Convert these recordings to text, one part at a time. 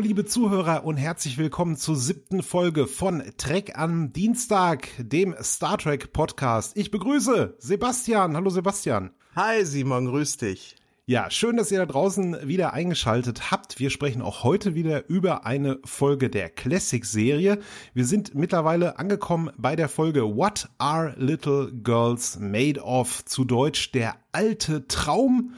Hallo liebe Zuhörer und herzlich willkommen zur siebten Folge von Trek am Dienstag, dem Star Trek Podcast. Ich begrüße Sebastian. Hallo Sebastian. Hi Simon, grüß dich. Ja, schön, dass ihr da draußen wieder eingeschaltet habt. Wir sprechen auch heute wieder über eine Folge der Classic-Serie. Wir sind mittlerweile angekommen bei der Folge What Are Little Girls Made Of? Zu Deutsch der alte Traum.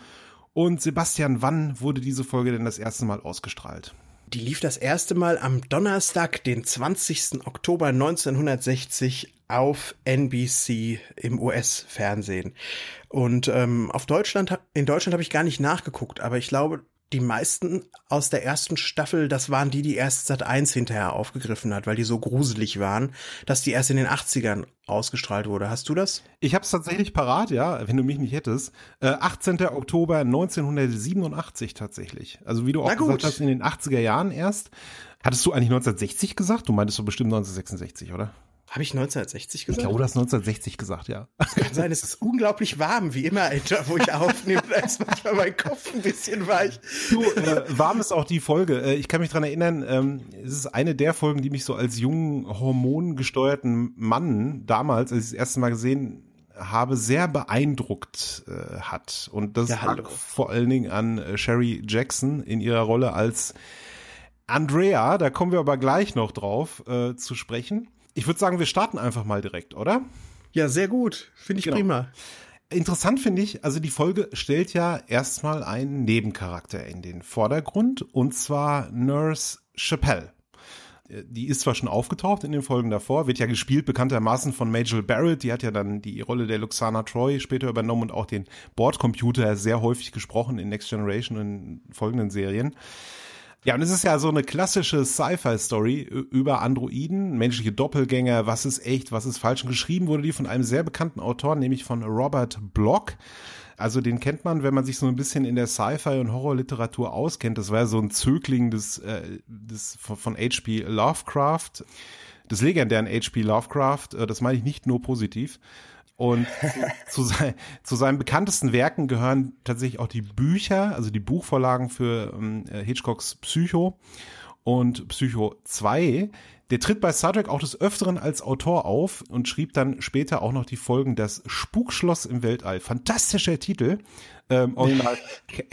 Und Sebastian, wann wurde diese Folge denn das erste Mal ausgestrahlt? Die lief das erste Mal am Donnerstag, den 20. Oktober 1960 auf NBC im US-Fernsehen. Und ähm, auf Deutschland, in Deutschland habe ich gar nicht nachgeguckt, aber ich glaube, die meisten aus der ersten Staffel, das waren die, die erst Sat 1 hinterher aufgegriffen hat, weil die so gruselig waren, dass die erst in den 80ern ausgestrahlt wurde. Hast du das? Ich habe es tatsächlich parat, ja, wenn du mich nicht hättest. Äh, 18. Oktober 1987 tatsächlich. Also wie du auch gesagt hast, in den 80er Jahren erst. Hattest du eigentlich 1960 gesagt? Du meintest so bestimmt 1966, oder? Habe ich 1960 gesagt? Ich glaube, du hast 1960 gesagt, ja. Das kann sein, es ist unglaublich warm, wie immer, Alter, wo ich aufnehme. Da ist manchmal mein Kopf ein bisschen weich. Du, äh, warm ist auch die Folge. Äh, ich kann mich dran erinnern, ähm, es ist eine der Folgen, die mich so als jungen, hormongesteuerten Mann damals, als ich das erste Mal gesehen habe, sehr beeindruckt äh, hat. Und das ja, lag vor allen Dingen an äh, Sherry Jackson in ihrer Rolle als Andrea. Da kommen wir aber gleich noch drauf äh, zu sprechen. Ich würde sagen, wir starten einfach mal direkt, oder? Ja, sehr gut. Finde ich genau. prima. Interessant finde ich, also die Folge stellt ja erstmal einen Nebencharakter in den Vordergrund und zwar Nurse Chappelle. Die ist zwar schon aufgetaucht in den Folgen davor, wird ja gespielt bekanntermaßen von Majel Barrett, die hat ja dann die Rolle der Luxana Troy später übernommen und auch den Bordcomputer sehr häufig gesprochen in Next Generation und in folgenden Serien. Ja, und es ist ja so eine klassische Sci-Fi-Story über Androiden, menschliche Doppelgänger, was ist echt, was ist falsch. Und geschrieben wurde die von einem sehr bekannten Autor, nämlich von Robert Block. Also den kennt man, wenn man sich so ein bisschen in der Sci-Fi und Horrorliteratur auskennt. Das war ja so ein Zögling des, äh, des von H.P. Lovecraft, des legendären H.P. Lovecraft. Äh, das meine ich nicht nur positiv. Und zu, sein, zu, seinen bekanntesten Werken gehören tatsächlich auch die Bücher, also die Buchvorlagen für ähm, Hitchcocks Psycho und Psycho 2. Der tritt bei Star Trek auch des Öfteren als Autor auf und schrieb dann später auch noch die Folgen Das Spukschloss im Weltall. Fantastischer Titel. Ähm, Original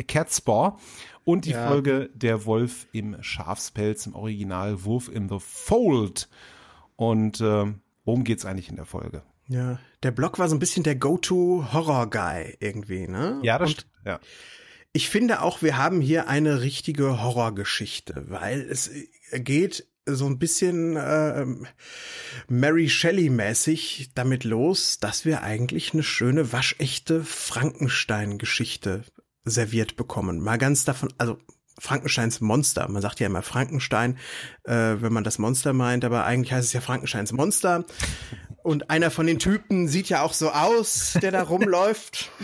Catspaw. Und die ja. Folge Der Wolf im Schafspelz im Original Wolf in the Fold. Und äh, worum geht's eigentlich in der Folge? Ja, der Blog war so ein bisschen der Go-To-Horror-Guy irgendwie, ne? Ja, das stimmt. Ja. Ich finde auch, wir haben hier eine richtige Horrorgeschichte, weil es geht so ein bisschen äh, Mary Shelley-mäßig damit los, dass wir eigentlich eine schöne, waschechte Frankenstein-Geschichte serviert bekommen. Mal ganz davon, also Frankensteins Monster. Man sagt ja immer Frankenstein, äh, wenn man das Monster meint, aber eigentlich heißt es ja Frankensteins Monster. Und einer von den Typen sieht ja auch so aus, der da rumläuft.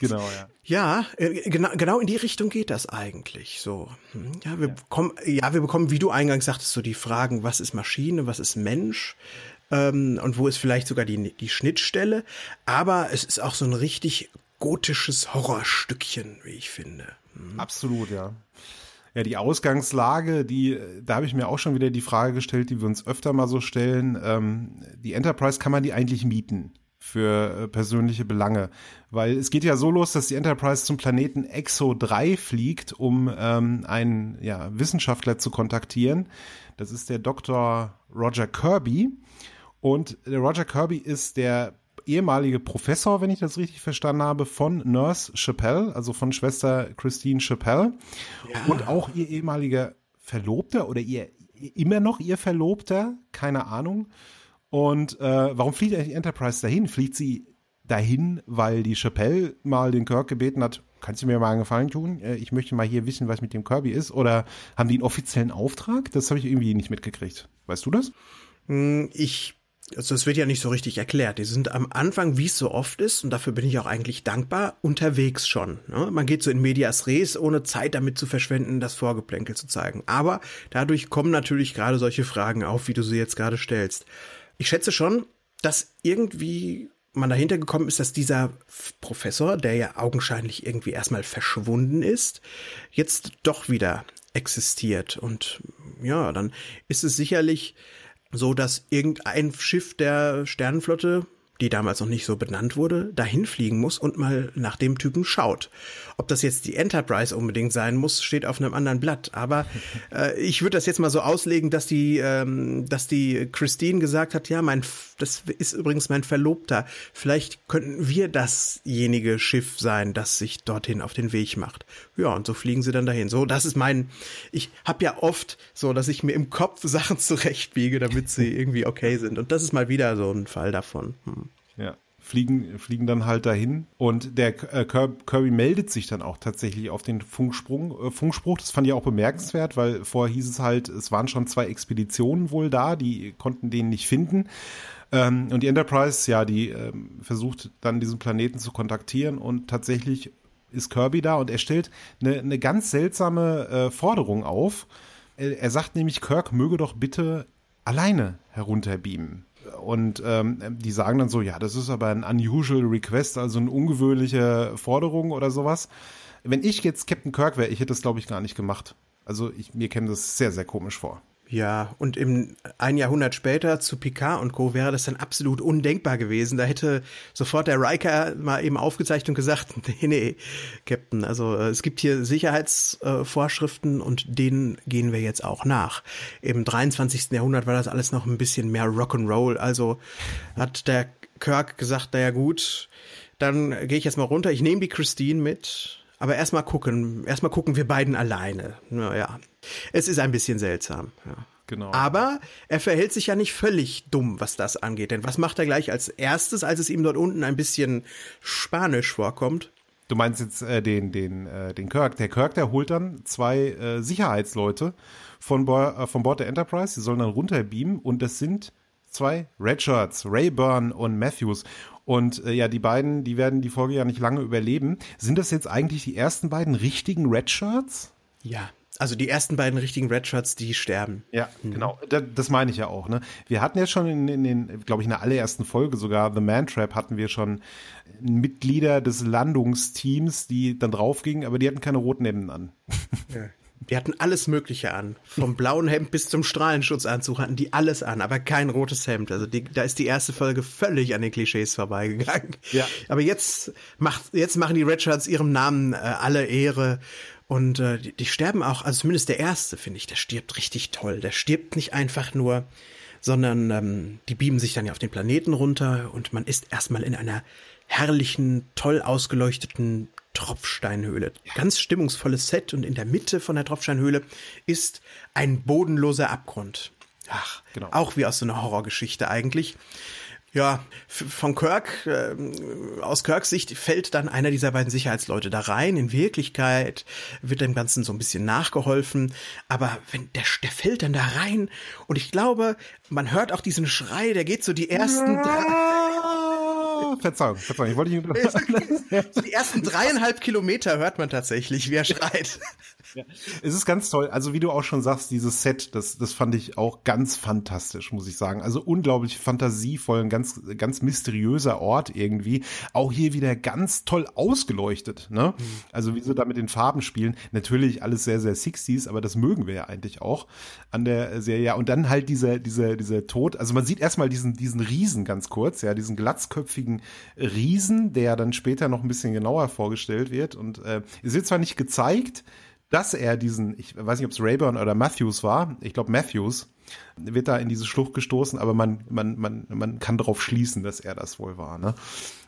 Genau, ja. Ja, genau, genau in die Richtung geht das eigentlich. So, hm, ja, wir ja. bekommen, ja, wir bekommen, wie du eingangs sagtest, so die Fragen, was ist Maschine, was ist Mensch ähm, und wo ist vielleicht sogar die die Schnittstelle. Aber es ist auch so ein richtig gotisches Horrorstückchen, wie ich finde. Hm. Absolut, ja. Ja, die Ausgangslage, die, da habe ich mir auch schon wieder die Frage gestellt, die wir uns öfter mal so stellen. Ähm, die Enterprise kann man die eigentlich mieten für äh, persönliche Belange? Weil es geht ja so los, dass die Enterprise zum Planeten Exo 3 fliegt, um ähm, einen ja, Wissenschaftler zu kontaktieren. Das ist der Dr. Roger Kirby. Und der Roger Kirby ist der ehemalige Professor, wenn ich das richtig verstanden habe, von Nurse Chappelle, also von Schwester Christine Chappelle. Ja. Und auch ihr ehemaliger Verlobter oder ihr immer noch ihr Verlobter, keine Ahnung. Und äh, warum fliegt eigentlich die Enterprise dahin? Fliegt sie dahin, weil die Chappelle mal den Kirk gebeten hat, kannst du mir mal einen Gefallen tun? Äh, ich möchte mal hier wissen, was mit dem Kirby ist. Oder haben die einen offiziellen Auftrag? Das habe ich irgendwie nicht mitgekriegt. Weißt du das? Hm, ich also es wird ja nicht so richtig erklärt. Die sind am Anfang, wie es so oft ist, und dafür bin ich auch eigentlich dankbar, unterwegs schon. Ne? Man geht so in Medias Res, ohne Zeit damit zu verschwenden, das Vorgeplänkel zu zeigen. Aber dadurch kommen natürlich gerade solche Fragen auf, wie du sie jetzt gerade stellst. Ich schätze schon, dass irgendwie man dahinter gekommen ist, dass dieser Professor, der ja augenscheinlich irgendwie erstmal verschwunden ist, jetzt doch wieder existiert. Und ja, dann ist es sicherlich so, dass irgendein Schiff der Sternenflotte die damals noch nicht so benannt wurde, dahin fliegen muss und mal nach dem Typen schaut. Ob das jetzt die Enterprise unbedingt sein muss, steht auf einem anderen Blatt. Aber äh, ich würde das jetzt mal so auslegen, dass die, ähm, dass die Christine gesagt hat, ja, mein, das ist übrigens mein Verlobter. Vielleicht könnten wir dasjenige Schiff sein, das sich dorthin auf den Weg macht. Ja, und so fliegen sie dann dahin. So, das ist mein. Ich habe ja oft so, dass ich mir im Kopf Sachen zurechtbiege, damit sie irgendwie okay sind. Und das ist mal wieder so ein Fall davon. Hm. Ja. Fliegen, fliegen dann halt dahin und der äh, Kirby meldet sich dann auch tatsächlich auf den Funksprung, äh, Funkspruch. Das fand ich auch bemerkenswert, weil vorher hieß es halt, es waren schon zwei Expeditionen wohl da, die konnten den nicht finden. Ähm, und die Enterprise, ja, die ähm, versucht dann diesen Planeten zu kontaktieren und tatsächlich ist Kirby da und er stellt eine, eine ganz seltsame äh, Forderung auf. Er sagt nämlich, Kirk möge doch bitte alleine herunterbeamen. Und ähm, die sagen dann so, ja, das ist aber ein unusual request, also eine ungewöhnliche Forderung oder sowas. Wenn ich jetzt Captain Kirk wäre, ich hätte das, glaube ich, gar nicht gemacht. Also ich, mir käme das sehr, sehr komisch vor. Ja, und im ein Jahrhundert später zu Picard und Co. wäre das dann absolut undenkbar gewesen. Da hätte sofort der Riker mal eben aufgezeichnet und gesagt, nee, nee, Captain, also äh, es gibt hier Sicherheitsvorschriften und denen gehen wir jetzt auch nach. Im 23. Jahrhundert war das alles noch ein bisschen mehr Rock'n'Roll. Also hat der Kirk gesagt, naja gut, dann gehe ich jetzt mal runter, ich nehme die Christine mit, aber erstmal gucken, erstmal gucken wir beiden alleine. Naja, es ist ein bisschen seltsam. Ja. Genau. Aber er verhält sich ja nicht völlig dumm, was das angeht. Denn was macht er gleich als erstes, als es ihm dort unten ein bisschen spanisch vorkommt? Du meinst jetzt äh, den, den, äh, den Kirk. Der Kirk, der holt dann zwei äh, Sicherheitsleute von, Bo äh, von Bord der Enterprise. Die sollen dann runterbeamen und das sind zwei Redshirts, Rayburn und Matthews. Und äh, ja, die beiden, die werden die Folge ja nicht lange überleben. Sind das jetzt eigentlich die ersten beiden richtigen Redshirts? Ja. Also die ersten beiden richtigen Redshirts, die sterben. Ja, mhm. genau. Das, das meine ich ja auch. Ne? Wir hatten ja schon in, in den, glaube ich, in der allerersten Folge sogar The Man Trap hatten wir schon Mitglieder des Landungsteams, die dann draufgingen, aber die hatten keine roten Hemden an. Ja. Die hatten alles Mögliche an. Vom blauen Hemd bis zum Strahlenschutzanzug hatten die alles an, aber kein rotes Hemd. Also die, da ist die erste Folge völlig an den Klischees vorbeigegangen. Ja. Aber jetzt macht, jetzt machen die Redshirts ihrem Namen äh, alle Ehre. Und äh, die, die sterben auch, also zumindest der erste, finde ich, der stirbt richtig toll. Der stirbt nicht einfach nur, sondern ähm, die beamen sich dann ja auf den Planeten runter und man ist erstmal in einer herrlichen, toll ausgeleuchteten Tropfsteinhöhle. Ganz stimmungsvolles Set und in der Mitte von der Tropfsteinhöhle ist ein bodenloser Abgrund. Ach, genau. auch wie aus so einer Horrorgeschichte eigentlich. Ja, von Kirk, äh, aus Kirks Sicht fällt dann einer dieser beiden Sicherheitsleute da rein. In Wirklichkeit wird dem Ganzen so ein bisschen nachgeholfen. Aber wenn der, der fällt dann da rein und ich glaube, man hört auch diesen Schrei, der geht so die ersten drei Verzeihung, Verzeihung, ich wollte nicht. Die ersten dreieinhalb Kilometer hört man tatsächlich, wie er schreit. Ja. Es ist ganz toll. Also wie du auch schon sagst, dieses Set, das, das fand ich auch ganz fantastisch, muss ich sagen. Also unglaublich fantasievoll, ein ganz, ganz mysteriöser Ort irgendwie. Auch hier wieder ganz toll ausgeleuchtet. Ne? Mhm. Also wie sie da mit den Farben spielen. Natürlich alles sehr, sehr 60s, aber das mögen wir ja eigentlich auch an der Serie. Und dann halt dieser, dieser, dieser Tod. Also man sieht erstmal diesen, diesen Riesen ganz kurz, ja, diesen glatzköpfigen Riesen, der dann später noch ein bisschen genauer vorgestellt wird. Und äh, es wird zwar nicht gezeigt, dass er diesen, ich weiß nicht, ob es Rayburn oder Matthews war, ich glaube Matthews, wird da in diese Schlucht gestoßen, aber man, man, man, man kann darauf schließen, dass er das wohl war. Ne?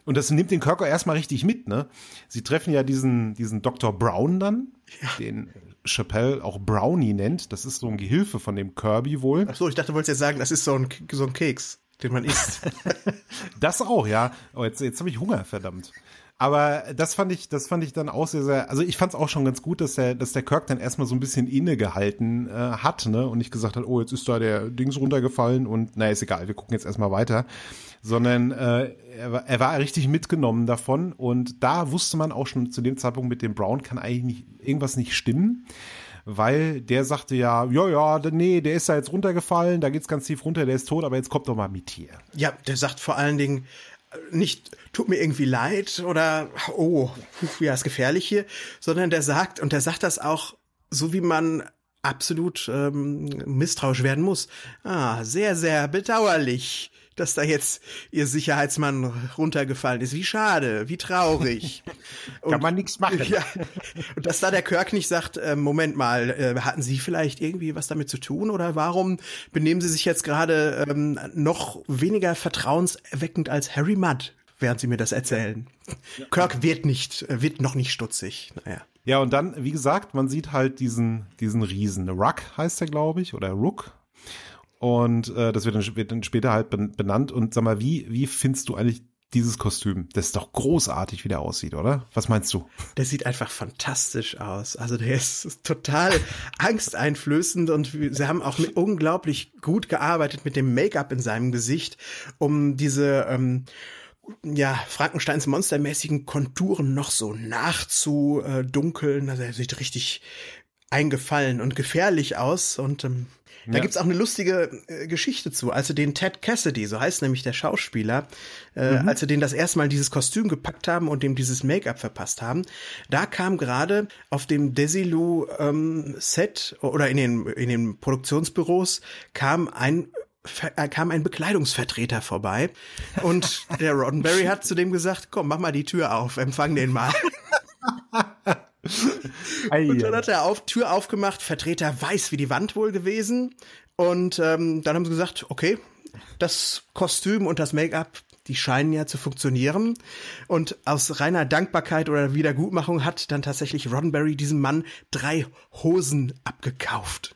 Und das nimmt den Körper erstmal richtig mit. Ne? Sie treffen ja diesen, diesen Dr. Brown dann, ja. den Chappelle auch Brownie nennt. Das ist so ein Gehilfe von dem Kirby wohl. Ach so, ich dachte, du wolltest ja sagen, das ist so ein, so ein Keks. Den man isst. das auch, ja. Oh, jetzt, jetzt habe ich Hunger, verdammt. Aber das fand ich, das fand ich dann auch sehr, sehr, also ich fand es auch schon ganz gut, dass der, dass der Kirk dann erstmal so ein bisschen innegehalten äh, hat, ne, und nicht gesagt hat, oh, jetzt ist da der Dings runtergefallen und na, ist egal, wir gucken jetzt erstmal weiter. Sondern äh, er, war, er war richtig mitgenommen davon und da wusste man auch schon zu dem Zeitpunkt mit dem Brown kann eigentlich nicht, irgendwas nicht stimmen weil der sagte ja, ja, ja, nee, der ist da jetzt runtergefallen, da geht's ganz tief runter, der ist tot, aber jetzt kommt doch mal mit hier. Ja, der sagt vor allen Dingen, nicht, tut mir irgendwie leid oder, oh, ja, ist gefährlich hier, sondern der sagt, und der sagt das auch so, wie man absolut ähm, misstrauisch werden muss. Ah, sehr, sehr bedauerlich dass da jetzt ihr Sicherheitsmann runtergefallen ist. Wie schade, wie traurig. Kann man nichts machen. Ja, und dass da der Kirk nicht sagt, äh, Moment mal, äh, hatten Sie vielleicht irgendwie was damit zu tun oder warum benehmen Sie sich jetzt gerade ähm, noch weniger vertrauenserweckend als Harry Mudd, während Sie mir das erzählen? Ja. Kirk wird nicht, äh, wird noch nicht stutzig. Naja. Ja, und dann, wie gesagt, man sieht halt diesen, diesen Riesen. Ruck heißt er, glaube ich, oder Rook. Und äh, das wird dann, wird dann später halt benannt. Und sag mal, wie, wie findest du eigentlich dieses Kostüm? Das ist doch großartig, wie der aussieht, oder? Was meinst du? Der sieht einfach fantastisch aus. Also der ist total angsteinflößend und sie haben auch unglaublich gut gearbeitet mit dem Make-up in seinem Gesicht, um diese ähm, ja, Frankensteins monstermäßigen Konturen noch so nachzudunkeln. Also er sieht richtig eingefallen und gefährlich aus und ähm, da ja. gibt's auch eine lustige äh, Geschichte zu. Als sie den Ted Cassidy, so heißt nämlich der Schauspieler, äh, mhm. als sie den das erste Mal dieses Kostüm gepackt haben und dem dieses Make-up verpasst haben, da kam gerade auf dem Desilu ähm, Set oder in den, in den Produktionsbüros kam ein äh, kam ein Bekleidungsvertreter vorbei und der Roddenberry hat zu dem gesagt, komm, mach mal die Tür auf, empfang den mal. und dann hat er auf, Tür aufgemacht, Vertreter weiß wie die Wand wohl gewesen. Und ähm, dann haben sie gesagt, okay, das Kostüm und das Make-up, die scheinen ja zu funktionieren. Und aus reiner Dankbarkeit oder Wiedergutmachung hat dann tatsächlich Roddenberry diesem Mann drei Hosen abgekauft.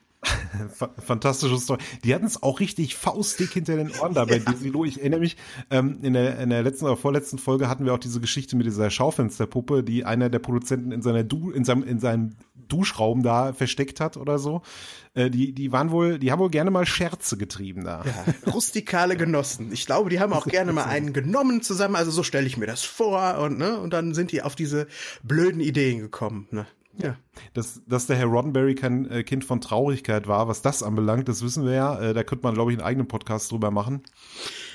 Fantastische Story. Die hatten es auch richtig faustdick hinter den Ohren da bei ja. Disney Ich erinnere mich, ähm, in, der, in der letzten oder vorletzten Folge hatten wir auch diese Geschichte mit dieser Schaufensterpuppe, die einer der Produzenten in seiner du in seinem, in seinem Duschraum da versteckt hat oder so. Äh, die, die waren wohl, die haben wohl gerne mal Scherze getrieben da. Ja, rustikale Genossen. Ich glaube, die haben auch gerne mal einen genommen zusammen. Also so stelle ich mir das vor und ne, und dann sind die auf diese blöden Ideen gekommen. Ne? Ja. Dass, dass der Herr Roddenberry kein äh, Kind von Traurigkeit war, was das anbelangt, das wissen wir ja. Äh, da könnte man, glaube ich, einen eigenen Podcast drüber machen.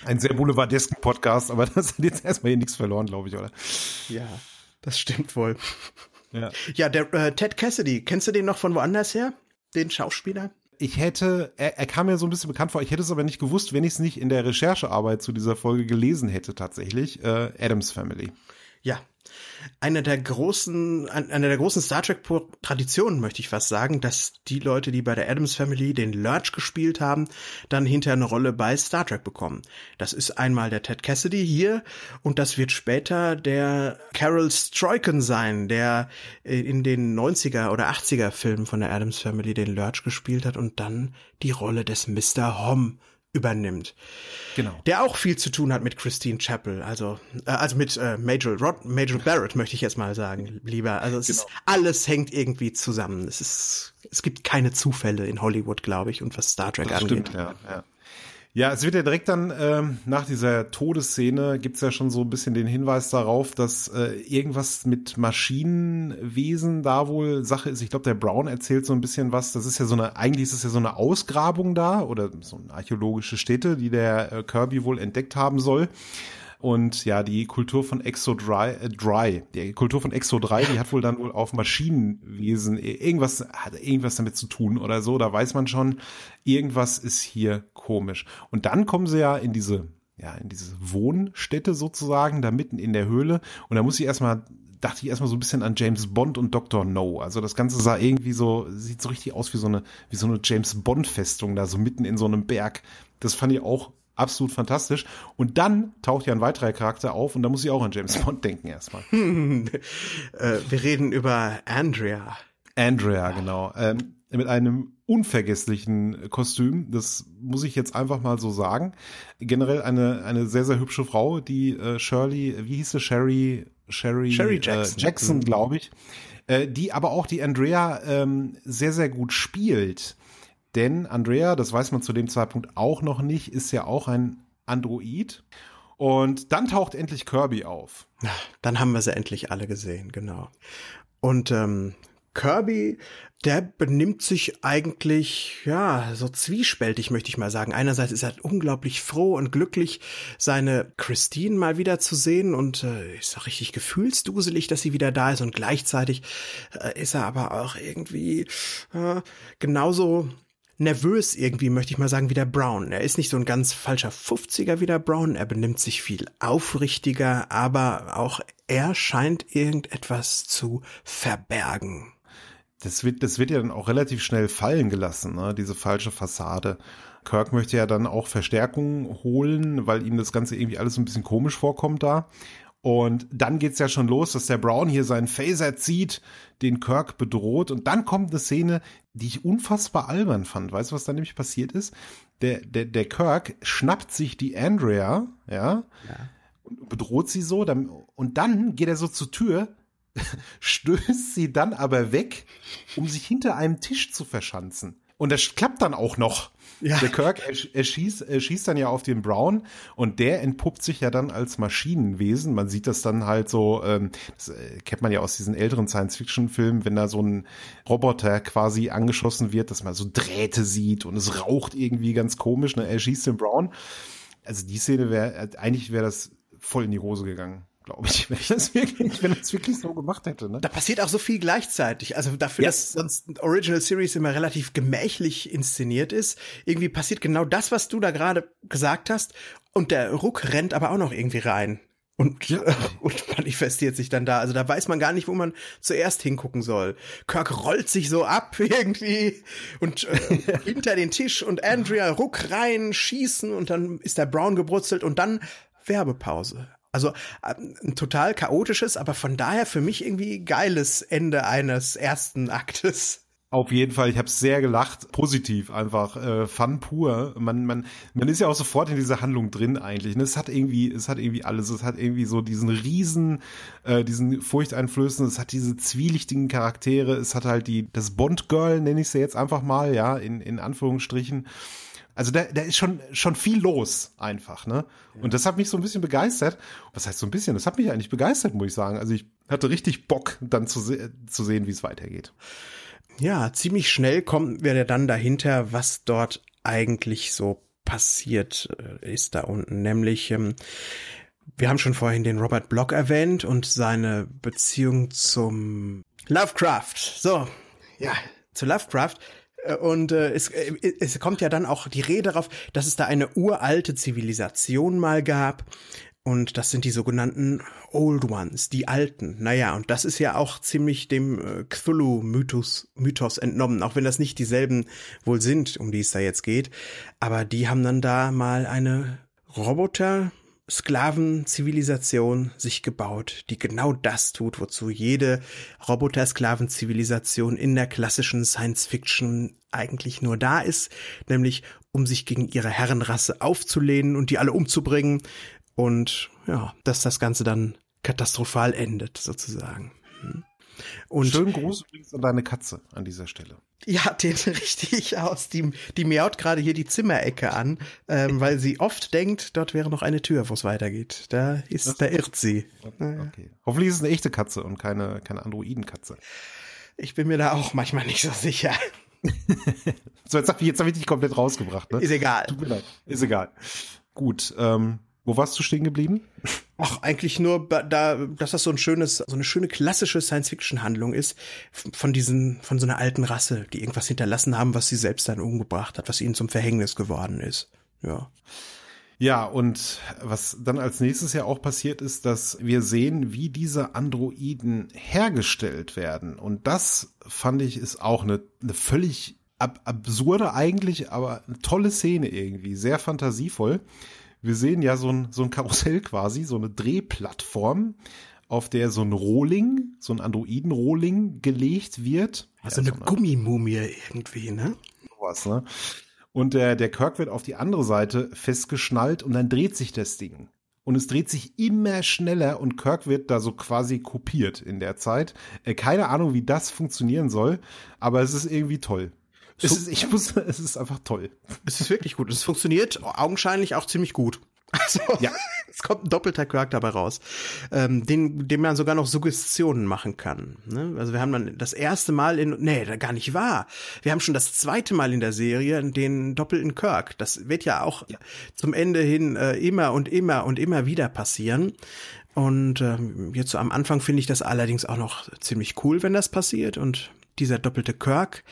Ein sehr boulevardesken Podcast, aber das hat jetzt erstmal hier nichts verloren, glaube ich, oder? Ja, das stimmt wohl. Ja, ja der äh, Ted Cassidy, kennst du den noch von woanders her? Den Schauspieler? ich hätte, er, er kam mir so ein bisschen bekannt vor, ich hätte es aber nicht gewusst, wenn ich es nicht in der Recherchearbeit zu dieser Folge gelesen hätte tatsächlich. Äh, Adams Family. Ja, eine der großen, eine der großen Star Trek Traditionen, möchte ich fast sagen, dass die Leute, die bei der Adams Family den Lurch gespielt haben, dann hinterher eine Rolle bei Star Trek bekommen. Das ist einmal der Ted Cassidy hier und das wird später der Carol Stroiken sein, der in den 90er oder 80er Filmen von der Adams Family den Lurch gespielt hat und dann die Rolle des Mr. Hom übernimmt. Genau. Der auch viel zu tun hat mit Christine Chappell, also äh, also mit äh, Major Rod, Major Barrett möchte ich jetzt mal sagen, lieber. Also es genau. ist alles hängt irgendwie zusammen. Es ist es gibt keine Zufälle in Hollywood, glaube ich, und was Star Trek das angeht. Stimmt, ja, ja. Ja, es wird ja direkt dann ähm, nach dieser Todesszene gibt's ja schon so ein bisschen den Hinweis darauf, dass äh, irgendwas mit Maschinenwesen da wohl Sache ist. Ich glaube, der Brown erzählt so ein bisschen was. Das ist ja so eine, eigentlich ist es ja so eine Ausgrabung da oder so eine archäologische Stätte, die der äh, Kirby wohl entdeckt haben soll. Und ja, die Kultur von Exo Dry, äh, Dry, die Kultur von Exo 3, die hat wohl dann wohl auf Maschinenwesen irgendwas, hat irgendwas damit zu tun oder so. Da weiß man schon, irgendwas ist hier komisch. Und dann kommen sie ja in diese, ja, in diese Wohnstätte sozusagen, da mitten in der Höhle. Und da muss ich erstmal dachte ich erstmal so ein bisschen an James Bond und Dr. No. Also das Ganze sah irgendwie so, sieht so richtig aus wie so eine, wie so eine James Bond Festung da, so mitten in so einem Berg. Das fand ich auch absolut fantastisch. Und dann taucht ja ein weiterer Charakter auf und da muss ich auch an James Bond denken erstmal. äh, wir reden über Andrea. Andrea, genau. Ähm, mit einem unvergesslichen Kostüm. Das muss ich jetzt einfach mal so sagen. Generell eine, eine sehr, sehr hübsche Frau, die äh, Shirley, wie hieß sie? Sherry, Sherry, Sherry Jackson, äh, Jackson mhm. glaube ich. Äh, die aber auch die Andrea ähm, sehr, sehr gut spielt. Denn Andrea, das weiß man zu dem Zeitpunkt auch noch nicht, ist ja auch ein Android. Und dann taucht endlich Kirby auf. Dann haben wir sie endlich alle gesehen, genau. Und ähm, Kirby, der benimmt sich eigentlich, ja, so zwiespältig, möchte ich mal sagen. Einerseits ist er unglaublich froh und glücklich, seine Christine mal wieder zu sehen und äh, ist auch richtig gefühlsduselig, dass sie wieder da ist und gleichzeitig äh, ist er aber auch irgendwie äh, genauso nervös irgendwie, möchte ich mal sagen, wie der Brown. Er ist nicht so ein ganz falscher 50er wie der Brown, er benimmt sich viel aufrichtiger, aber auch er scheint irgendetwas zu verbergen. Das wird, das wird ja dann auch relativ schnell fallen gelassen, ne? diese falsche Fassade. Kirk möchte ja dann auch Verstärkung holen, weil ihm das Ganze irgendwie alles ein bisschen komisch vorkommt da. Und dann geht's ja schon los, dass der Brown hier seinen Phaser zieht, den Kirk bedroht. Und dann kommt eine Szene, die ich unfassbar albern fand. Weißt du, was da nämlich passiert ist? Der, der, der Kirk schnappt sich die Andrea, ja, ja. und bedroht sie so. Dann, und dann geht er so zur Tür, stößt sie dann aber weg, um sich hinter einem Tisch zu verschanzen. Und das klappt dann auch noch. Ja. Der Kirk, er, er, schießt, er schießt dann ja auf den Brown und der entpuppt sich ja dann als Maschinenwesen. Man sieht das dann halt so, ähm, das äh, kennt man ja aus diesen älteren Science-Fiction-Filmen, wenn da so ein Roboter quasi angeschossen wird, dass man so Drähte sieht und es raucht irgendwie ganz komisch. Ne? Er schießt den Brown. Also die Szene wäre, eigentlich wäre das voll in die Hose gegangen glaube ich, wenn ich das wirklich, wenn das wirklich so gemacht hätte. Ne? Da passiert auch so viel gleichzeitig. Also dafür, yes. dass sonst Original Series immer relativ gemächlich inszeniert ist, irgendwie passiert genau das, was du da gerade gesagt hast. Und der Ruck rennt aber auch noch irgendwie rein. Und, ja. und manifestiert sich dann da. Also da weiß man gar nicht, wo man zuerst hingucken soll. Kirk rollt sich so ab irgendwie und äh, hinter den Tisch und Andrea ruck rein, schießen und dann ist der Brown gebrutzelt und dann Werbepause. Also ähm, ein total chaotisches, aber von daher für mich irgendwie geiles Ende eines ersten Aktes. Auf jeden Fall, ich habe sehr gelacht, positiv einfach, äh, Fun pur. Man, man, man ist ja auch sofort in dieser Handlung drin eigentlich. Ne? Es hat irgendwie, es hat irgendwie alles. Es hat irgendwie so diesen riesen, äh, diesen furchteinflößenden. Es hat diese zwielichtigen Charaktere. Es hat halt die das Bond Girl nenne ich sie jetzt einfach mal, ja in in Anführungsstrichen. Also da, da ist schon, schon viel los einfach, ne? Ja. Und das hat mich so ein bisschen begeistert. Was heißt so ein bisschen? Das hat mich eigentlich begeistert, muss ich sagen. Also ich hatte richtig Bock, dann zu, se zu sehen, wie es weitergeht. Ja, ziemlich schnell kommen wir dann dahinter, was dort eigentlich so passiert äh, ist da unten. Nämlich, ähm, wir haben schon vorhin den Robert Block erwähnt und seine Beziehung zum Lovecraft. So, ja, zu Lovecraft. Äh, und äh, es, äh, es kommt ja dann auch die Rede darauf, dass es da eine uralte Zivilisation mal gab. Und das sind die sogenannten Old Ones, die Alten. Naja, und das ist ja auch ziemlich dem äh, Cthulhu-Mythos Mythos entnommen, auch wenn das nicht dieselben wohl sind, um die es da jetzt geht. Aber die haben dann da mal eine Roboter Sklavenzivilisation sich gebaut, die genau das tut, wozu jede Roboter-Sklavenzivilisation in der klassischen Science-Fiction eigentlich nur da ist, nämlich um sich gegen ihre Herrenrasse aufzulehnen und die alle umzubringen und ja, dass das Ganze dann katastrophal endet sozusagen. Hm. Und Schönen Gruß übrigens an deine Katze an dieser Stelle. Ja, den richtig aus. Die, die miaut gerade hier die Zimmerecke an, ähm, weil sie oft denkt, dort wäre noch eine Tür, wo es weitergeht. Da ist, da irrt sie. Okay. Hoffentlich ist es eine echte Katze und keine, keine Androidenkatze. Ich bin mir da auch manchmal nicht so sicher. so, jetzt habe ich, hab ich dich komplett rausgebracht. Ne? Ist egal. Tut mir leid. Ist egal. Gut, ähm, wo warst du stehen geblieben? Ach, eigentlich nur da, dass das so ein schönes, so eine schöne klassische Science-Fiction-Handlung ist von diesen, von so einer alten Rasse, die irgendwas hinterlassen haben, was sie selbst dann umgebracht hat, was ihnen zum Verhängnis geworden ist. Ja. Ja, und was dann als nächstes ja auch passiert ist, dass wir sehen, wie diese Androiden hergestellt werden. Und das fand ich ist auch eine, eine völlig ab absurde eigentlich, aber eine tolle Szene irgendwie, sehr fantasievoll wir sehen ja so ein, so ein Karussell quasi, so eine Drehplattform, auf der so ein Rohling, so ein Androiden-Rohling gelegt wird. Also ja, eine so Gummimumie irgendwie, ne? Sowas, ne? Und der, der Kirk wird auf die andere Seite festgeschnallt und dann dreht sich das Ding. Und es dreht sich immer schneller und Kirk wird da so quasi kopiert in der Zeit. Äh, keine Ahnung, wie das funktionieren soll, aber es ist irgendwie toll. Es ist, ich muss, es ist einfach toll. Es ist wirklich gut. Es funktioniert augenscheinlich auch ziemlich gut. Also, ja. es kommt ein doppelter Quark dabei raus, ähm, den, dem man sogar noch Suggestionen machen kann. Ne? Also wir haben dann das erste Mal in, nee, gar nicht wahr. Wir haben schon das zweite Mal in der Serie den doppelten Kirk. Das wird ja auch ja. zum Ende hin äh, immer und immer und immer wieder passieren. Und ähm, jetzt so am Anfang finde ich das allerdings auch noch ziemlich cool, wenn das passiert. Und dieser doppelte Kirk,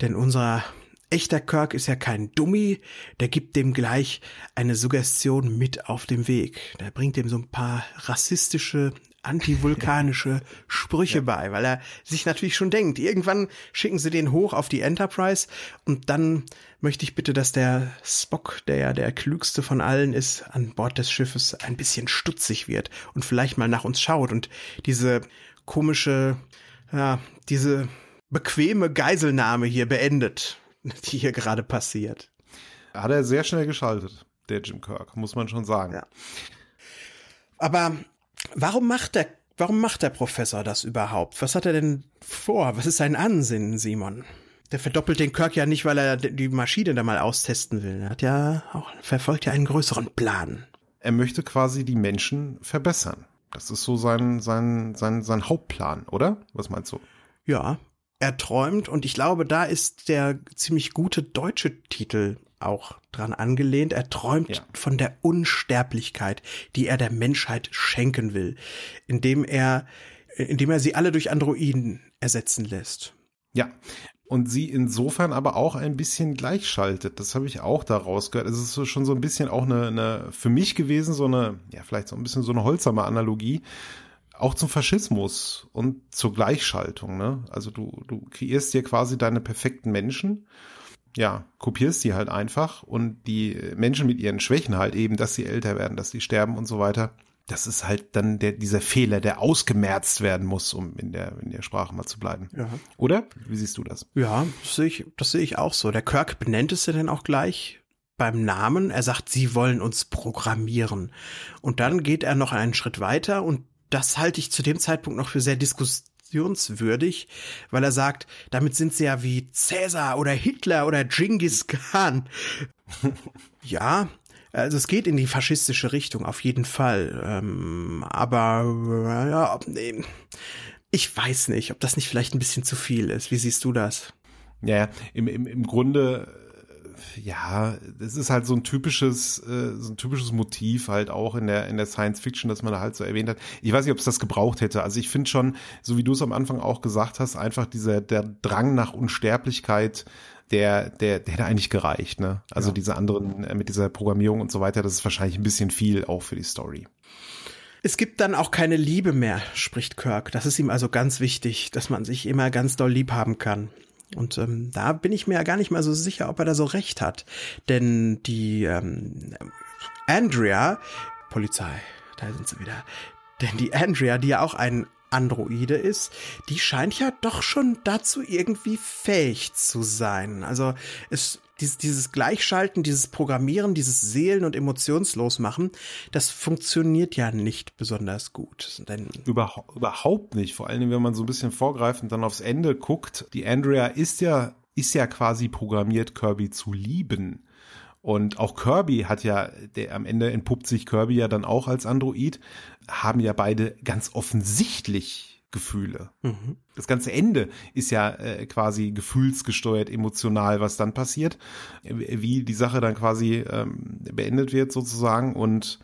denn unser echter Kirk ist ja kein Dummy, der gibt dem gleich eine Suggestion mit auf dem Weg. Der bringt dem so ein paar rassistische, antivulkanische Sprüche ja. bei, weil er sich natürlich schon denkt, irgendwann schicken sie den hoch auf die Enterprise und dann möchte ich bitte, dass der Spock, der ja der klügste von allen ist, an Bord des Schiffes ein bisschen stutzig wird und vielleicht mal nach uns schaut und diese komische, ja, diese bequeme Geiselnahme hier beendet die hier gerade passiert. Hat er sehr schnell geschaltet, der Jim Kirk, muss man schon sagen. Ja. Aber warum macht der, warum macht der Professor das überhaupt? Was hat er denn vor? Was ist sein Ansinnen, Simon? Der verdoppelt den Kirk ja nicht, weil er die Maschine da mal austesten will. Er hat ja auch, verfolgt ja einen größeren Plan. Er möchte quasi die Menschen verbessern. Das ist so sein, sein, sein, sein Hauptplan, oder? Was meinst du? Ja, er träumt und ich glaube, da ist der ziemlich gute deutsche Titel auch dran angelehnt. Er träumt ja. von der Unsterblichkeit, die er der Menschheit schenken will, indem er, indem er sie alle durch Androiden ersetzen lässt. Ja. Und sie insofern aber auch ein bisschen gleichschaltet. Das habe ich auch daraus gehört. Es ist schon so ein bisschen auch eine, eine für mich gewesen, so eine, ja, vielleicht so ein bisschen so eine holzame Analogie auch zum Faschismus und zur Gleichschaltung. Ne? Also du, du kreierst dir quasi deine perfekten Menschen, ja, kopierst die halt einfach und die Menschen mit ihren Schwächen halt eben, dass sie älter werden, dass sie sterben und so weiter. Das ist halt dann der, dieser Fehler, der ausgemerzt werden muss, um in der, in der Sprache mal zu bleiben. Ja. Oder? Wie siehst du das? Ja, das sehe ich, das sehe ich auch so. Der Kirk benennt es ja dann auch gleich beim Namen. Er sagt, sie wollen uns programmieren. Und dann geht er noch einen Schritt weiter und das halte ich zu dem Zeitpunkt noch für sehr diskussionswürdig, weil er sagt, damit sind sie ja wie Cäsar oder Hitler oder Genghis Khan. ja, also es geht in die faschistische Richtung auf jeden Fall. Ähm, aber ja, ich weiß nicht, ob das nicht vielleicht ein bisschen zu viel ist. Wie siehst du das? Ja, im, im, im Grunde ja, es ist halt so ein typisches, äh, so ein typisches Motiv halt auch in der in der Science Fiction, dass man da halt so erwähnt hat. Ich weiß nicht, ob es das gebraucht hätte. Also ich finde schon, so wie du es am Anfang auch gesagt hast, einfach dieser der Drang nach Unsterblichkeit, der der der hätte eigentlich gereicht. Ne? Also ja. diese anderen äh, mit dieser Programmierung und so weiter, das ist wahrscheinlich ein bisschen viel auch für die Story. Es gibt dann auch keine Liebe mehr, spricht Kirk. Das ist ihm also ganz wichtig, dass man sich immer ganz doll lieb haben kann. Und ähm, da bin ich mir ja gar nicht mal so sicher, ob er da so recht hat. Denn die ähm, Andrea, Polizei, da sind sie wieder. Denn die Andrea, die ja auch ein Androide ist, die scheint ja doch schon dazu irgendwie fähig zu sein. Also es dieses, dieses Gleichschalten, dieses Programmieren, dieses Seelen- und Emotionslosmachen, das funktioniert ja nicht besonders gut. Denn Über, überhaupt nicht. Vor allem, wenn man so ein bisschen vorgreifend dann aufs Ende guckt. Die Andrea ist ja, ist ja quasi programmiert, Kirby zu lieben. Und auch Kirby hat ja, der am Ende entpuppt sich Kirby ja dann auch als Android, haben ja beide ganz offensichtlich Gefühle. Mhm. Das ganze Ende ist ja äh, quasi gefühlsgesteuert, emotional, was dann passiert, wie die Sache dann quasi ähm, beendet wird sozusagen. Und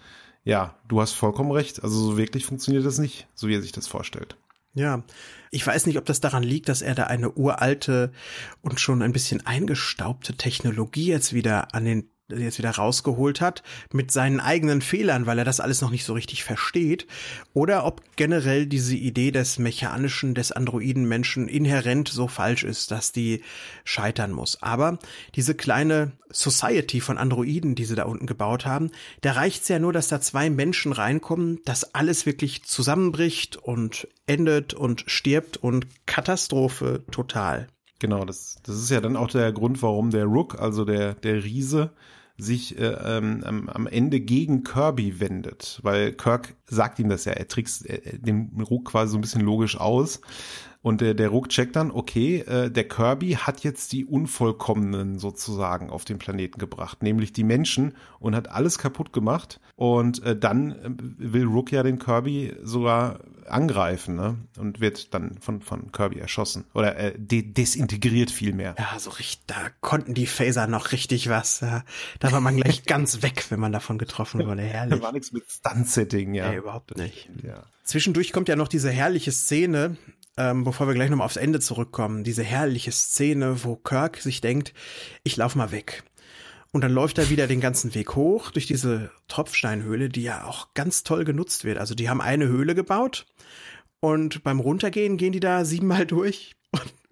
ja, du hast vollkommen recht. Also so wirklich funktioniert das nicht, so wie er sich das vorstellt. Ja, ich weiß nicht, ob das daran liegt, dass er da eine uralte und schon ein bisschen eingestaubte Technologie jetzt wieder an den jetzt wieder rausgeholt hat mit seinen eigenen Fehlern, weil er das alles noch nicht so richtig versteht, oder ob generell diese Idee des mechanischen, des androiden Menschen inhärent so falsch ist, dass die scheitern muss. Aber diese kleine Society von Androiden, die sie da unten gebaut haben, da reicht's ja nur, dass da zwei Menschen reinkommen, dass alles wirklich zusammenbricht und endet und stirbt und Katastrophe total. Genau, das, das ist ja dann auch der Grund, warum der Rook, also der, der Riese, sich äh, ähm, am Ende gegen Kirby wendet, weil Kirk sagt ihm das ja, er trickst äh, den Rook quasi so ein bisschen logisch aus und der, der Rook checkt dann, okay, äh, der Kirby hat jetzt die Unvollkommenen sozusagen auf den Planeten gebracht, nämlich die Menschen und hat alles kaputt gemacht. Und äh, dann äh, will Rook ja den Kirby sogar angreifen ne? und wird dann von, von Kirby erschossen oder äh, de desintegriert vielmehr. Ja, so richtig, da konnten die Phaser noch richtig was. Ja. Da war man gleich ganz weg, wenn man davon getroffen wurde. Herrlich. Da war nichts mit Stunt-Setting, ja. Nee, überhaupt nicht. Ja. Zwischendurch kommt ja noch diese herrliche Szene, ähm, bevor wir gleich nochmal aufs Ende zurückkommen, diese herrliche Szene, wo Kirk sich denkt, ich lauf mal weg. Und dann läuft er wieder den ganzen Weg hoch durch diese Tropfsteinhöhle, die ja auch ganz toll genutzt wird. Also die haben eine Höhle gebaut und beim Runtergehen gehen die da siebenmal durch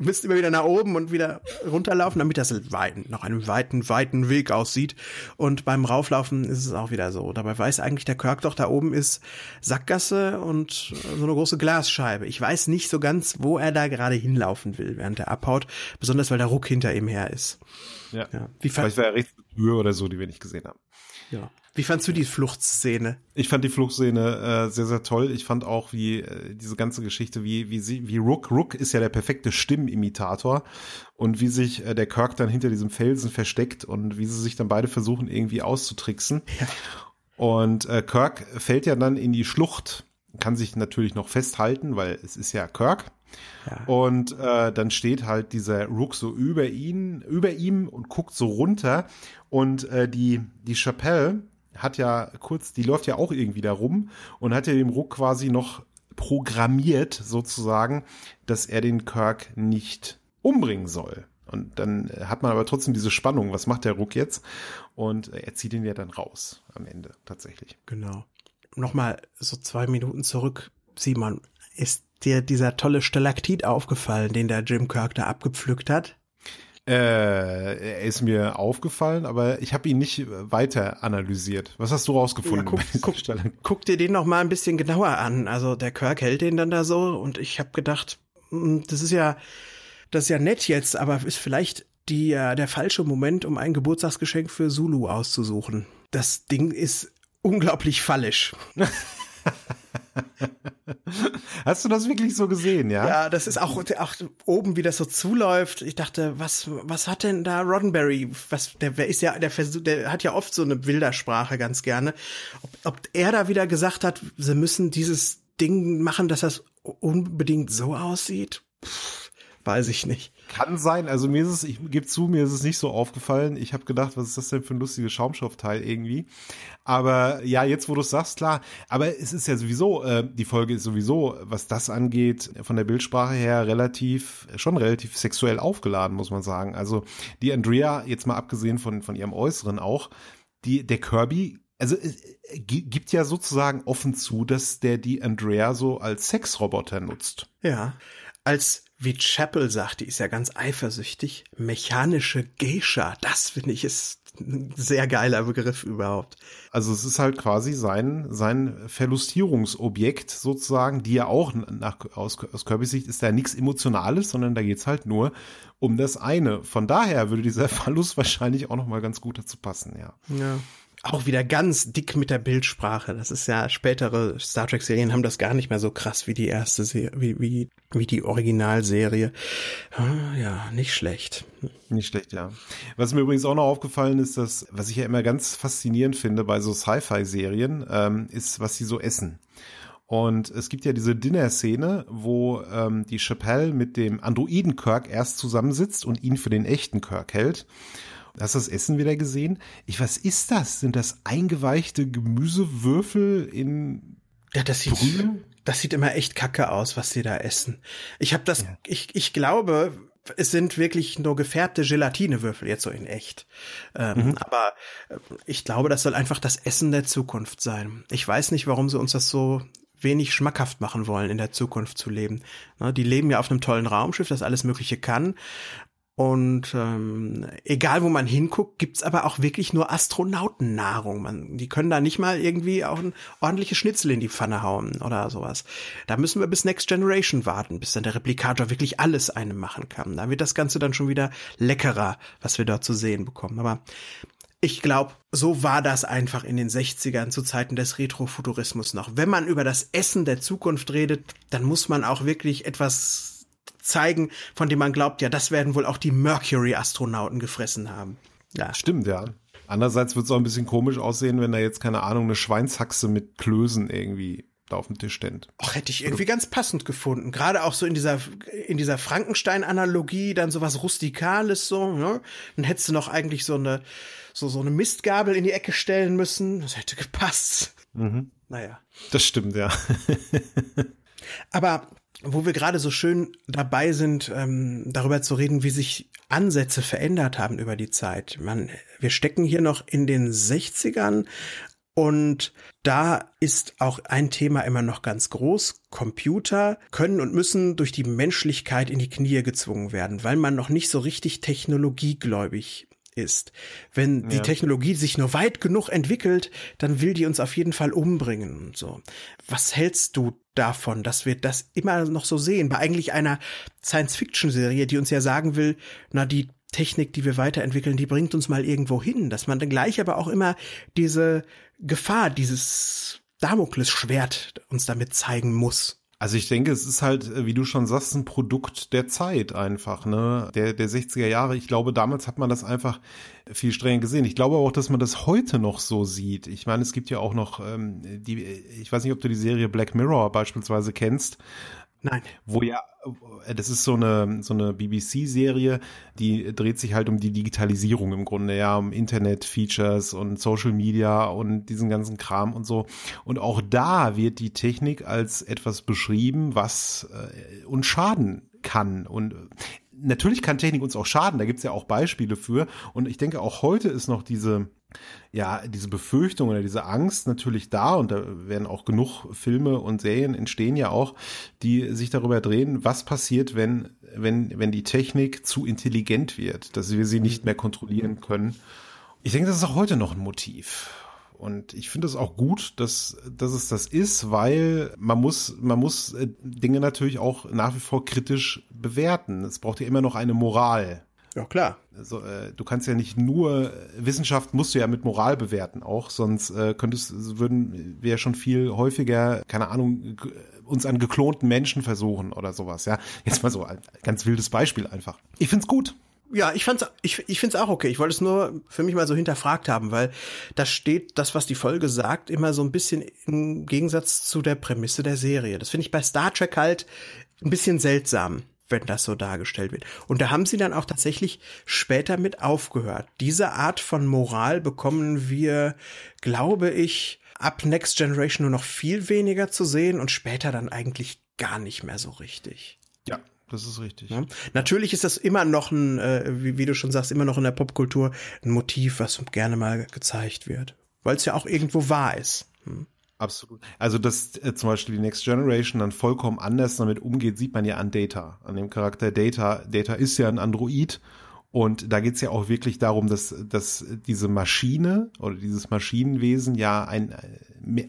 müsst immer wieder nach oben und wieder runterlaufen, damit das weiten, nach einem weiten, weiten Weg aussieht. Und beim Rauflaufen ist es auch wieder so. Dabei weiß eigentlich der Kirk doch, da oben ist Sackgasse und so eine große Glasscheibe. Ich weiß nicht so ganz, wo er da gerade hinlaufen will, während er abhaut. Besonders, weil der Ruck hinter ihm her ist. Ja. ja. Wie Vielleicht war er rechts Höhe oder so, die wir nicht gesehen haben. Ja. Wie fandst du die Fluchtszene? Ich fand die Fluchtszene äh, sehr, sehr toll. Ich fand auch, wie äh, diese ganze Geschichte, wie, wie sie, wie Rook, Rook ist ja der perfekte Stimmenimitator und wie sich äh, der Kirk dann hinter diesem Felsen versteckt und wie sie sich dann beide versuchen, irgendwie auszutricksen. Ja. Und äh, Kirk fällt ja dann in die Schlucht, kann sich natürlich noch festhalten, weil es ist ja Kirk. Ja. Und äh, dann steht halt dieser Rook so über ihn, über ihm und guckt so runter. Und äh, die, die Chapelle, hat ja kurz, die läuft ja auch irgendwie da rum und hat ja dem Ruck quasi noch programmiert sozusagen, dass er den Kirk nicht umbringen soll. Und dann hat man aber trotzdem diese Spannung, was macht der Ruck jetzt? Und er zieht ihn ja dann raus am Ende tatsächlich. Genau. Nochmal so zwei Minuten zurück, Simon, ist dir dieser tolle Stalaktit aufgefallen, den der Jim Kirk da abgepflückt hat? Äh, er ist mir aufgefallen, aber ich habe ihn nicht weiter analysiert. Was hast du rausgefunden? Ja, guck, guck, guck, dir den noch mal ein bisschen genauer an. Also der Kirk hält den dann da so und ich habe gedacht, hm, das ist ja, das ist ja nett jetzt, aber ist vielleicht die, äh, der falsche Moment, um ein Geburtstagsgeschenk für Zulu auszusuchen. Das Ding ist unglaublich fallisch. Hast du das wirklich so gesehen, ja? Ja, das ist auch, auch oben, wie das so zuläuft. Ich dachte, was, was hat denn da Roddenberry? Was, der, ist ja, der versucht, der hat ja oft so eine Bildersprache ganz gerne. Ob, ob er da wieder gesagt hat, sie müssen dieses Ding machen, dass das unbedingt so aussieht? Pff, weiß ich nicht. Kann sein. Also mir ist es, ich gebe zu, mir ist es nicht so aufgefallen. Ich habe gedacht, was ist das denn für ein lustiges Schaumstoffteil irgendwie? Aber ja, jetzt wo du es sagst, klar. Aber es ist ja sowieso, äh, die Folge ist sowieso, was das angeht, von der Bildsprache her relativ, schon relativ sexuell aufgeladen, muss man sagen. Also die Andrea, jetzt mal abgesehen von, von ihrem Äußeren auch, die, der Kirby also es gibt ja sozusagen offen zu, dass der die Andrea so als Sexroboter nutzt. Ja, als wie Chapel sagt, die ist ja ganz eifersüchtig, mechanische Geisha, das finde ich ist ein sehr geiler Begriff überhaupt. Also es ist halt quasi sein, sein Verlustierungsobjekt sozusagen, die ja auch nach, aus, aus Kirbys Sicht ist da nichts Emotionales, sondern da geht's halt nur um das eine. Von daher würde dieser Verlust wahrscheinlich auch nochmal ganz gut dazu passen, ja. Ja auch wieder ganz dick mit der Bildsprache. Das ist ja spätere Star Trek Serien haben das gar nicht mehr so krass wie die erste Serie, wie, wie, wie die Originalserie. Ah, ja, nicht schlecht. Nicht schlecht, ja. Was mir übrigens auch noch aufgefallen ist, dass, was ich ja immer ganz faszinierend finde bei so Sci-Fi-Serien, ähm, ist, was sie so essen. Und es gibt ja diese Dinner-Szene, wo ähm, die Chappelle mit dem Androiden Kirk erst zusammensitzt und ihn für den echten Kirk hält. Hast du das Essen wieder gesehen? Ich, was ist das? Sind das eingeweichte Gemüsewürfel in ja, das sieht, Das sieht immer echt kacke aus, was sie da essen. Ich habe das, ja. ich, ich glaube, es sind wirklich nur gefärbte Gelatinewürfel, jetzt so in echt. Ähm, mhm. Aber äh, ich glaube, das soll einfach das Essen der Zukunft sein. Ich weiß nicht, warum sie uns das so wenig schmackhaft machen wollen, in der Zukunft zu leben. Ne, die leben ja auf einem tollen Raumschiff, das alles Mögliche kann. Und ähm, egal wo man hinguckt, gibt's aber auch wirklich nur Astronautennahrung. Man, die können da nicht mal irgendwie auch ein ordentliches Schnitzel in die Pfanne hauen oder sowas. Da müssen wir bis Next Generation warten, bis dann der Replikator wirklich alles einem machen kann. Da wird das Ganze dann schon wieder leckerer, was wir dort zu sehen bekommen. Aber ich glaube, so war das einfach in den 60ern zu Zeiten des Retrofuturismus noch. Wenn man über das Essen der Zukunft redet, dann muss man auch wirklich etwas zeigen, von dem man glaubt, ja, das werden wohl auch die Mercury-Astronauten gefressen haben. Ja. Stimmt, ja. Andererseits wird es auch ein bisschen komisch aussehen, wenn da jetzt, keine Ahnung, eine Schweinshaxe mit Klößen irgendwie da auf dem Tisch steht. Ach, hätte ich irgendwie ganz passend gefunden. Gerade auch so in dieser, in dieser Frankenstein-Analogie, dann sowas Rustikales so, ne? Dann hättest du noch eigentlich so eine, so, so eine Mistgabel in die Ecke stellen müssen. Das hätte gepasst. Mhm. Naja. Das stimmt, ja. Aber wo wir gerade so schön dabei sind, ähm, darüber zu reden, wie sich Ansätze verändert haben über die Zeit. Man, wir stecken hier noch in den 60ern und da ist auch ein Thema immer noch ganz groß. Computer können und müssen durch die Menschlichkeit in die Knie gezwungen werden, weil man noch nicht so richtig technologiegläubig ist. Wenn die Technologie sich nur weit genug entwickelt, dann will die uns auf jeden Fall umbringen und so. Was hältst du davon, dass wir das immer noch so sehen? Bei eigentlich einer Science-Fiction-Serie, die uns ja sagen will, na, die Technik, die wir weiterentwickeln, die bringt uns mal irgendwo hin, dass man dann gleich aber auch immer diese Gefahr, dieses Damoklesschwert uns damit zeigen muss. Also ich denke, es ist halt, äh, wie du schon sagst, ein Produkt der Zeit einfach, ne? Der, der 60er Jahre. Ich glaube, damals hat man das einfach viel strenger gesehen. Ich glaube auch, dass man das heute noch so sieht. Ich meine, es gibt ja auch noch ähm, die, ich weiß nicht, ob du die Serie Black Mirror beispielsweise kennst. Nein. Wo ja, äh, das ist so eine, so eine BBC-Serie, die dreht sich halt um die Digitalisierung im Grunde, ja, um Internet-Features und Social Media und diesen ganzen Kram und so. Und auch da wird die Technik als etwas beschrieben, was äh, uns schaden kann. Und natürlich kann Technik uns auch schaden, da gibt's ja auch Beispiele für. Und ich denke, auch heute ist noch diese, ja, diese Befürchtung oder diese Angst natürlich da und da werden auch genug Filme und Serien entstehen ja auch, die sich darüber drehen, was passiert, wenn, wenn, wenn die Technik zu intelligent wird, dass wir sie nicht mehr kontrollieren können. Ich denke, das ist auch heute noch ein Motiv. Und ich finde es auch gut, dass, dass es das ist, weil man muss, man muss äh, Dinge natürlich auch nach wie vor kritisch bewerten. Es braucht ja immer noch eine Moral. Ja, klar. Also, äh, du kannst ja nicht nur, Wissenschaft musst du ja mit Moral bewerten auch, sonst äh, könntest, würden wir ja schon viel häufiger, keine Ahnung, uns an geklonten Menschen versuchen oder sowas, ja. Jetzt mal so ein ganz wildes Beispiel einfach. Ich find's gut ja, ich fand's, ich, ich find's auch okay. Ich wollte es nur für mich mal so hinterfragt haben, weil da steht das, was die Folge sagt, immer so ein bisschen im Gegensatz zu der Prämisse der Serie. Das finde ich bei Star Trek halt ein bisschen seltsam, wenn das so dargestellt wird. Und da haben sie dann auch tatsächlich später mit aufgehört. Diese Art von Moral bekommen wir, glaube ich, ab Next Generation nur noch viel weniger zu sehen und später dann eigentlich gar nicht mehr so richtig. Ja, das ist richtig. Ja. Natürlich ist das immer noch ein, äh, wie, wie, du schon sagst, immer noch in der Popkultur ein Motiv, was gerne mal gezeigt wird. Weil es ja auch irgendwo wahr ist. Hm. Absolut. Also, dass äh, zum Beispiel die Next Generation dann vollkommen anders damit umgeht, sieht man ja an Data, an dem Charakter Data. Data ist ja ein Android und da geht's ja auch wirklich darum, dass, dass diese Maschine oder dieses Maschinenwesen ja ein,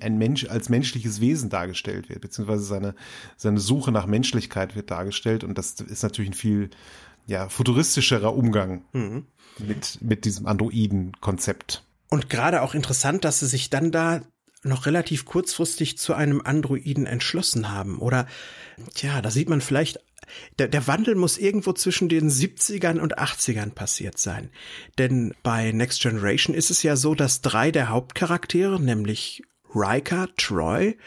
ein Mensch als menschliches Wesen dargestellt wird, beziehungsweise seine, seine Suche nach Menschlichkeit wird dargestellt. Und das ist natürlich ein viel ja, futuristischerer Umgang mhm. mit, mit diesem Androiden-Konzept. Und gerade auch interessant, dass sie sich dann da noch relativ kurzfristig zu einem Androiden entschlossen haben. Oder, tja, da sieht man vielleicht der, der Wandel muss irgendwo zwischen den 70ern und 80ern passiert sein. Denn bei Next Generation ist es ja so, dass drei der Hauptcharaktere, nämlich Riker, Troy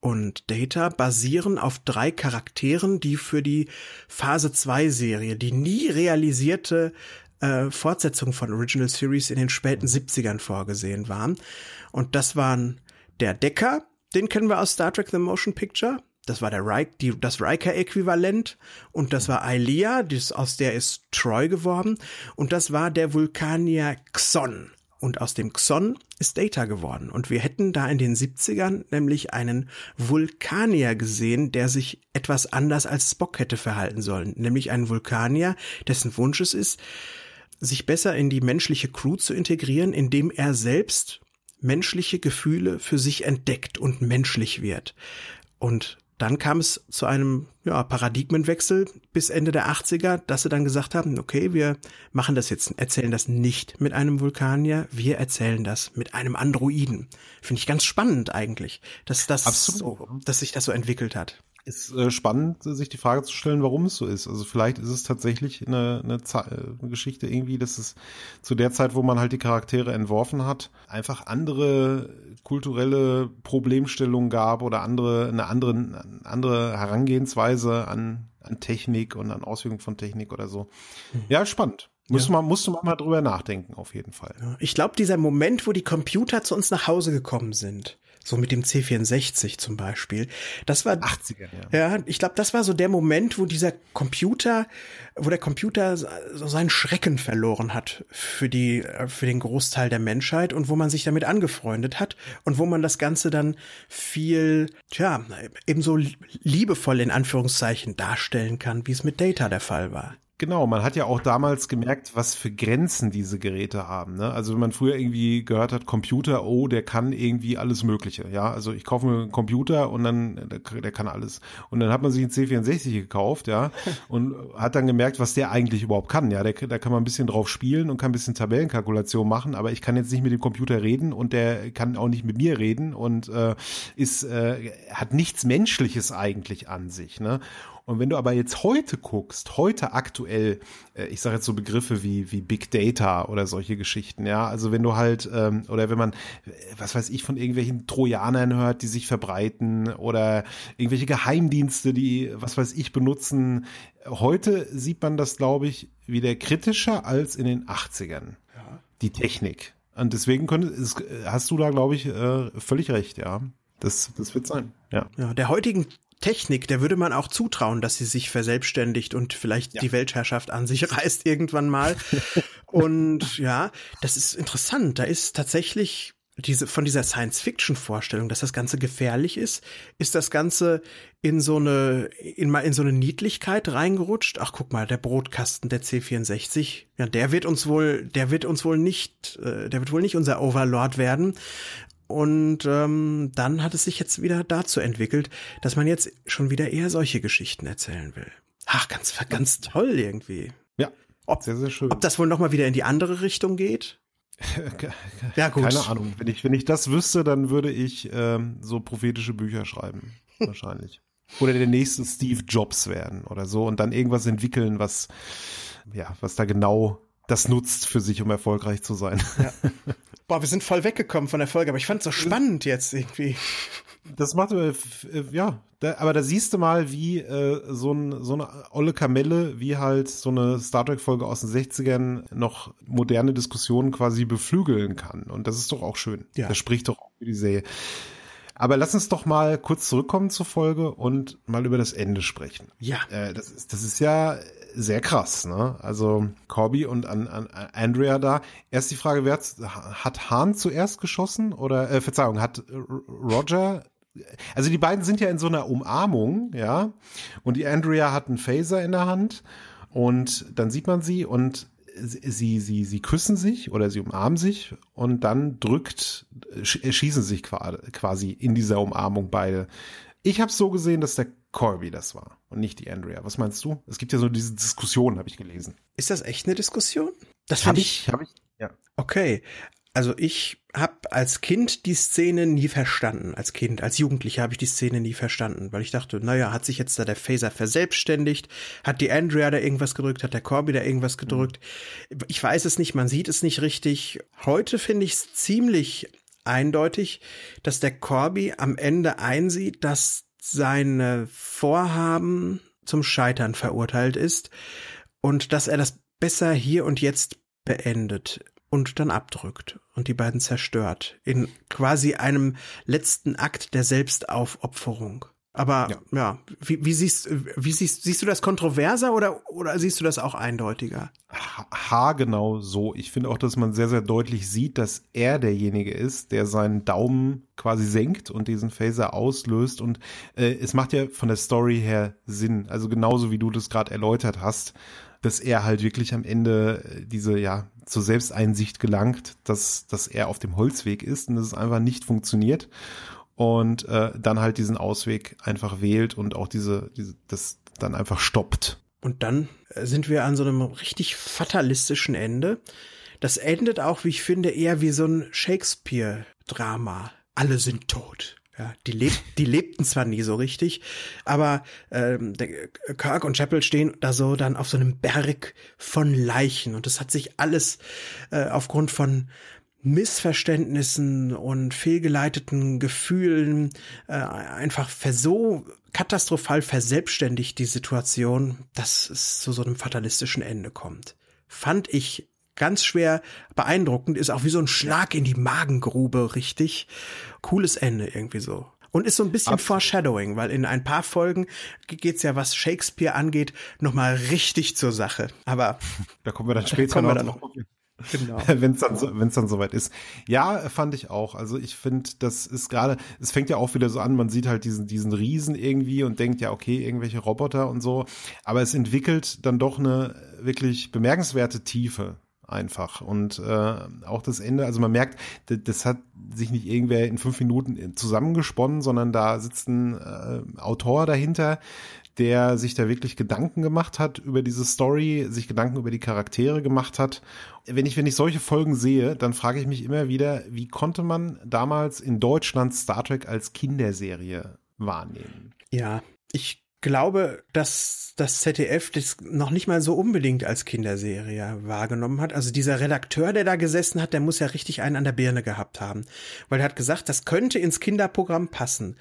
und Data basieren auf drei Charakteren, die für die Phase 2 Serie, die nie realisierte äh, Fortsetzung von Original Series in den späten 70ern vorgesehen waren. Und das waren der Decker, den kennen wir aus Star Trek The Motion Picture, das war der Rik, die, das Riker-Äquivalent und das war Ailea, das, aus der ist Troy geworden und das war der Vulkanier Xon. Und aus dem Xon ist Data geworden. Und wir hätten da in den 70ern nämlich einen Vulkanier gesehen, der sich etwas anders als Spock hätte verhalten sollen. Nämlich einen Vulkanier, dessen Wunsch es ist, sich besser in die menschliche Crew zu integrieren, indem er selbst menschliche Gefühle für sich entdeckt und menschlich wird. Und dann kam es zu einem ja, Paradigmenwechsel bis Ende der 80er, dass sie dann gesagt haben, okay, wir machen das jetzt, erzählen das nicht mit einem Vulkanier, wir erzählen das mit einem Androiden. Finde ich ganz spannend eigentlich, dass das so, dass sich das so entwickelt hat ist äh, spannend, sich die Frage zu stellen, warum es so ist. Also vielleicht ist es tatsächlich eine, eine, eine, Geschichte irgendwie, dass es zu der Zeit, wo man halt die Charaktere entworfen hat, einfach andere kulturelle Problemstellungen gab oder andere, eine andere, eine andere Herangehensweise an, an Technik und an Auswirkungen von Technik oder so. Hm. Ja, spannend. Musste, ja. man, musste man mal drüber nachdenken, auf jeden Fall. Ich glaube, dieser Moment, wo die Computer zu uns nach Hause gekommen sind, so mit dem C64 zum Beispiel. Das war 80er, ja. Ja, ich glaube, das war so der Moment, wo dieser Computer, wo der Computer so seinen Schrecken verloren hat für die, für den Großteil der Menschheit und wo man sich damit angefreundet hat und wo man das Ganze dann viel, tja, ebenso liebevoll in Anführungszeichen darstellen kann, wie es mit Data der Fall war. Genau, man hat ja auch damals gemerkt, was für Grenzen diese Geräte haben. Ne? Also wenn man früher irgendwie gehört hat, Computer, oh, der kann irgendwie alles Mögliche. Ja, also ich kaufe mir einen Computer und dann, der, der kann alles. Und dann hat man sich einen C64 gekauft, ja, und hat dann gemerkt, was der eigentlich überhaupt kann. Ja, der, da kann man ein bisschen drauf spielen und kann ein bisschen Tabellenkalkulation machen, aber ich kann jetzt nicht mit dem Computer reden und der kann auch nicht mit mir reden und äh, ist, äh, hat nichts Menschliches eigentlich an sich. Ne? Und wenn du aber jetzt heute guckst, heute aktuell, äh, ich sage jetzt so Begriffe wie, wie Big Data oder solche Geschichten, ja, also wenn du halt, ähm, oder wenn man, was weiß ich, von irgendwelchen Trojanern hört, die sich verbreiten oder irgendwelche Geheimdienste, die, was weiß ich, benutzen, heute sieht man das, glaube ich, wieder kritischer als in den 80ern. Ja. Die Technik. Und deswegen könnte, hast du da, glaube ich, äh, völlig recht, ja. Das, das wird sein. Ja. ja, der heutigen Technik, der würde man auch zutrauen, dass sie sich verselbstständigt und vielleicht ja. die Weltherrschaft an sich reißt irgendwann mal. und ja, das ist interessant. Da ist tatsächlich diese, von dieser Science-Fiction-Vorstellung, dass das Ganze gefährlich ist, ist das Ganze in so eine, in mal in so eine Niedlichkeit reingerutscht. Ach, guck mal, der Brotkasten der C64, ja, der wird uns wohl, der wird uns wohl nicht, äh, der wird wohl nicht unser Overlord werden. Und ähm, dann hat es sich jetzt wieder dazu entwickelt, dass man jetzt schon wieder eher solche Geschichten erzählen will. Ach, ganz, ganz toll irgendwie. Ja, ob, sehr, sehr schön. Ob das wohl nochmal wieder in die andere Richtung geht? ja, gut. Keine Ahnung. Wenn ich, wenn ich das wüsste, dann würde ich ähm, so prophetische Bücher schreiben. Wahrscheinlich. Oder der nächste Steve Jobs werden oder so und dann irgendwas entwickeln, was, ja, was da genau das nutzt für sich, um erfolgreich zu sein. Ja. Boah, wir sind voll weggekommen von der Folge, aber ich fand es so spannend jetzt irgendwie. Das macht äh, ja, da, aber da siehst du mal, wie äh, so, ein, so eine olle Kamelle, wie halt so eine Star Trek Folge aus den 60ern noch moderne Diskussionen quasi beflügeln kann. Und das ist doch auch schön. Ja. Das spricht doch auch für die Serie. Aber lass uns doch mal kurz zurückkommen zur Folge und mal über das Ende sprechen. Ja. Äh, das, ist, das ist ja sehr krass, ne? Also Corby und an, an Andrea da. Erst die Frage, wer hat Hahn zuerst geschossen oder äh, Verzeihung, hat Roger also die beiden sind ja in so einer Umarmung, ja, und die Andrea hat einen Phaser in der Hand und dann sieht man sie und sie, sie, sie küssen sich oder sie umarmen sich und dann drückt, schießen sich quasi in dieser Umarmung beide. Ich habe so gesehen, dass der Corby das war und nicht die Andrea. Was meinst du? Es gibt ja so diese Diskussion, habe ich gelesen. Ist das echt eine Diskussion? Das habe ich, habe ich, ja. Okay. Also ich habe als Kind die Szene nie verstanden. Als Kind, als Jugendlicher habe ich die Szene nie verstanden, weil ich dachte, naja, hat sich jetzt da der Phaser verselbstständigt? Hat die Andrea da irgendwas gedrückt? Hat der Corby da irgendwas gedrückt? Ich weiß es nicht, man sieht es nicht richtig. Heute finde ich es ziemlich eindeutig, dass der Corby am Ende einsieht, dass seine Vorhaben zum Scheitern verurteilt ist und dass er das besser hier und jetzt beendet und dann abdrückt und die beiden zerstört in quasi einem letzten Akt der Selbstaufopferung. Aber ja, ja. Wie, wie, siehst, wie siehst, siehst du das kontroverser oder, oder siehst du das auch eindeutiger? Ha, genau so. Ich finde auch, dass man sehr, sehr deutlich sieht, dass er derjenige ist, der seinen Daumen quasi senkt und diesen Phaser auslöst. Und äh, es macht ja von der Story her Sinn. Also genauso wie du das gerade erläutert hast, dass er halt wirklich am Ende äh, diese, ja, zur Selbsteinsicht gelangt, dass, dass er auf dem Holzweg ist und dass es einfach nicht funktioniert und äh, dann halt diesen Ausweg einfach wählt und auch diese, diese das dann einfach stoppt. Und dann äh, sind wir an so einem richtig fatalistischen Ende. Das endet auch, wie ich finde, eher wie so ein Shakespeare-Drama. Alle sind tot. Ja, die, leb die lebten zwar nie so richtig, aber ähm, Kirk und Chapel stehen da so dann auf so einem Berg von Leichen und es hat sich alles äh, aufgrund von Missverständnissen und fehlgeleiteten Gefühlen äh, einfach so katastrophal verselbstständigt die Situation, dass es zu so einem fatalistischen Ende kommt. Fand ich ganz schwer beeindruckend, ist auch wie so ein Schlag in die Magengrube, richtig. Cooles Ende irgendwie so. Und ist so ein bisschen Absolut. Foreshadowing, weil in ein paar Folgen geht's ja, was Shakespeare angeht, nochmal richtig zur Sache. Aber da kommen wir dann später noch, noch Genau. wenn es dann, so, wenn's dann soweit ist. Ja, fand ich auch. Also ich finde, das ist gerade, es fängt ja auch wieder so an, man sieht halt diesen, diesen Riesen irgendwie und denkt ja, okay, irgendwelche Roboter und so. Aber es entwickelt dann doch eine wirklich bemerkenswerte Tiefe einfach. Und äh, auch das Ende, also man merkt, das, das hat sich nicht irgendwer in fünf Minuten zusammengesponnen, sondern da sitzt ein äh, Autor dahinter, der sich da wirklich Gedanken gemacht hat über diese Story, sich Gedanken über die Charaktere gemacht hat. Wenn ich, wenn ich solche Folgen sehe, dann frage ich mich immer wieder, wie konnte man damals in Deutschland Star Trek als Kinderserie wahrnehmen? Ja, ich glaube, dass das ZDF das noch nicht mal so unbedingt als Kinderserie wahrgenommen hat. Also dieser Redakteur, der da gesessen hat, der muss ja richtig einen an der Birne gehabt haben. Weil er hat gesagt, das könnte ins Kinderprogramm passen.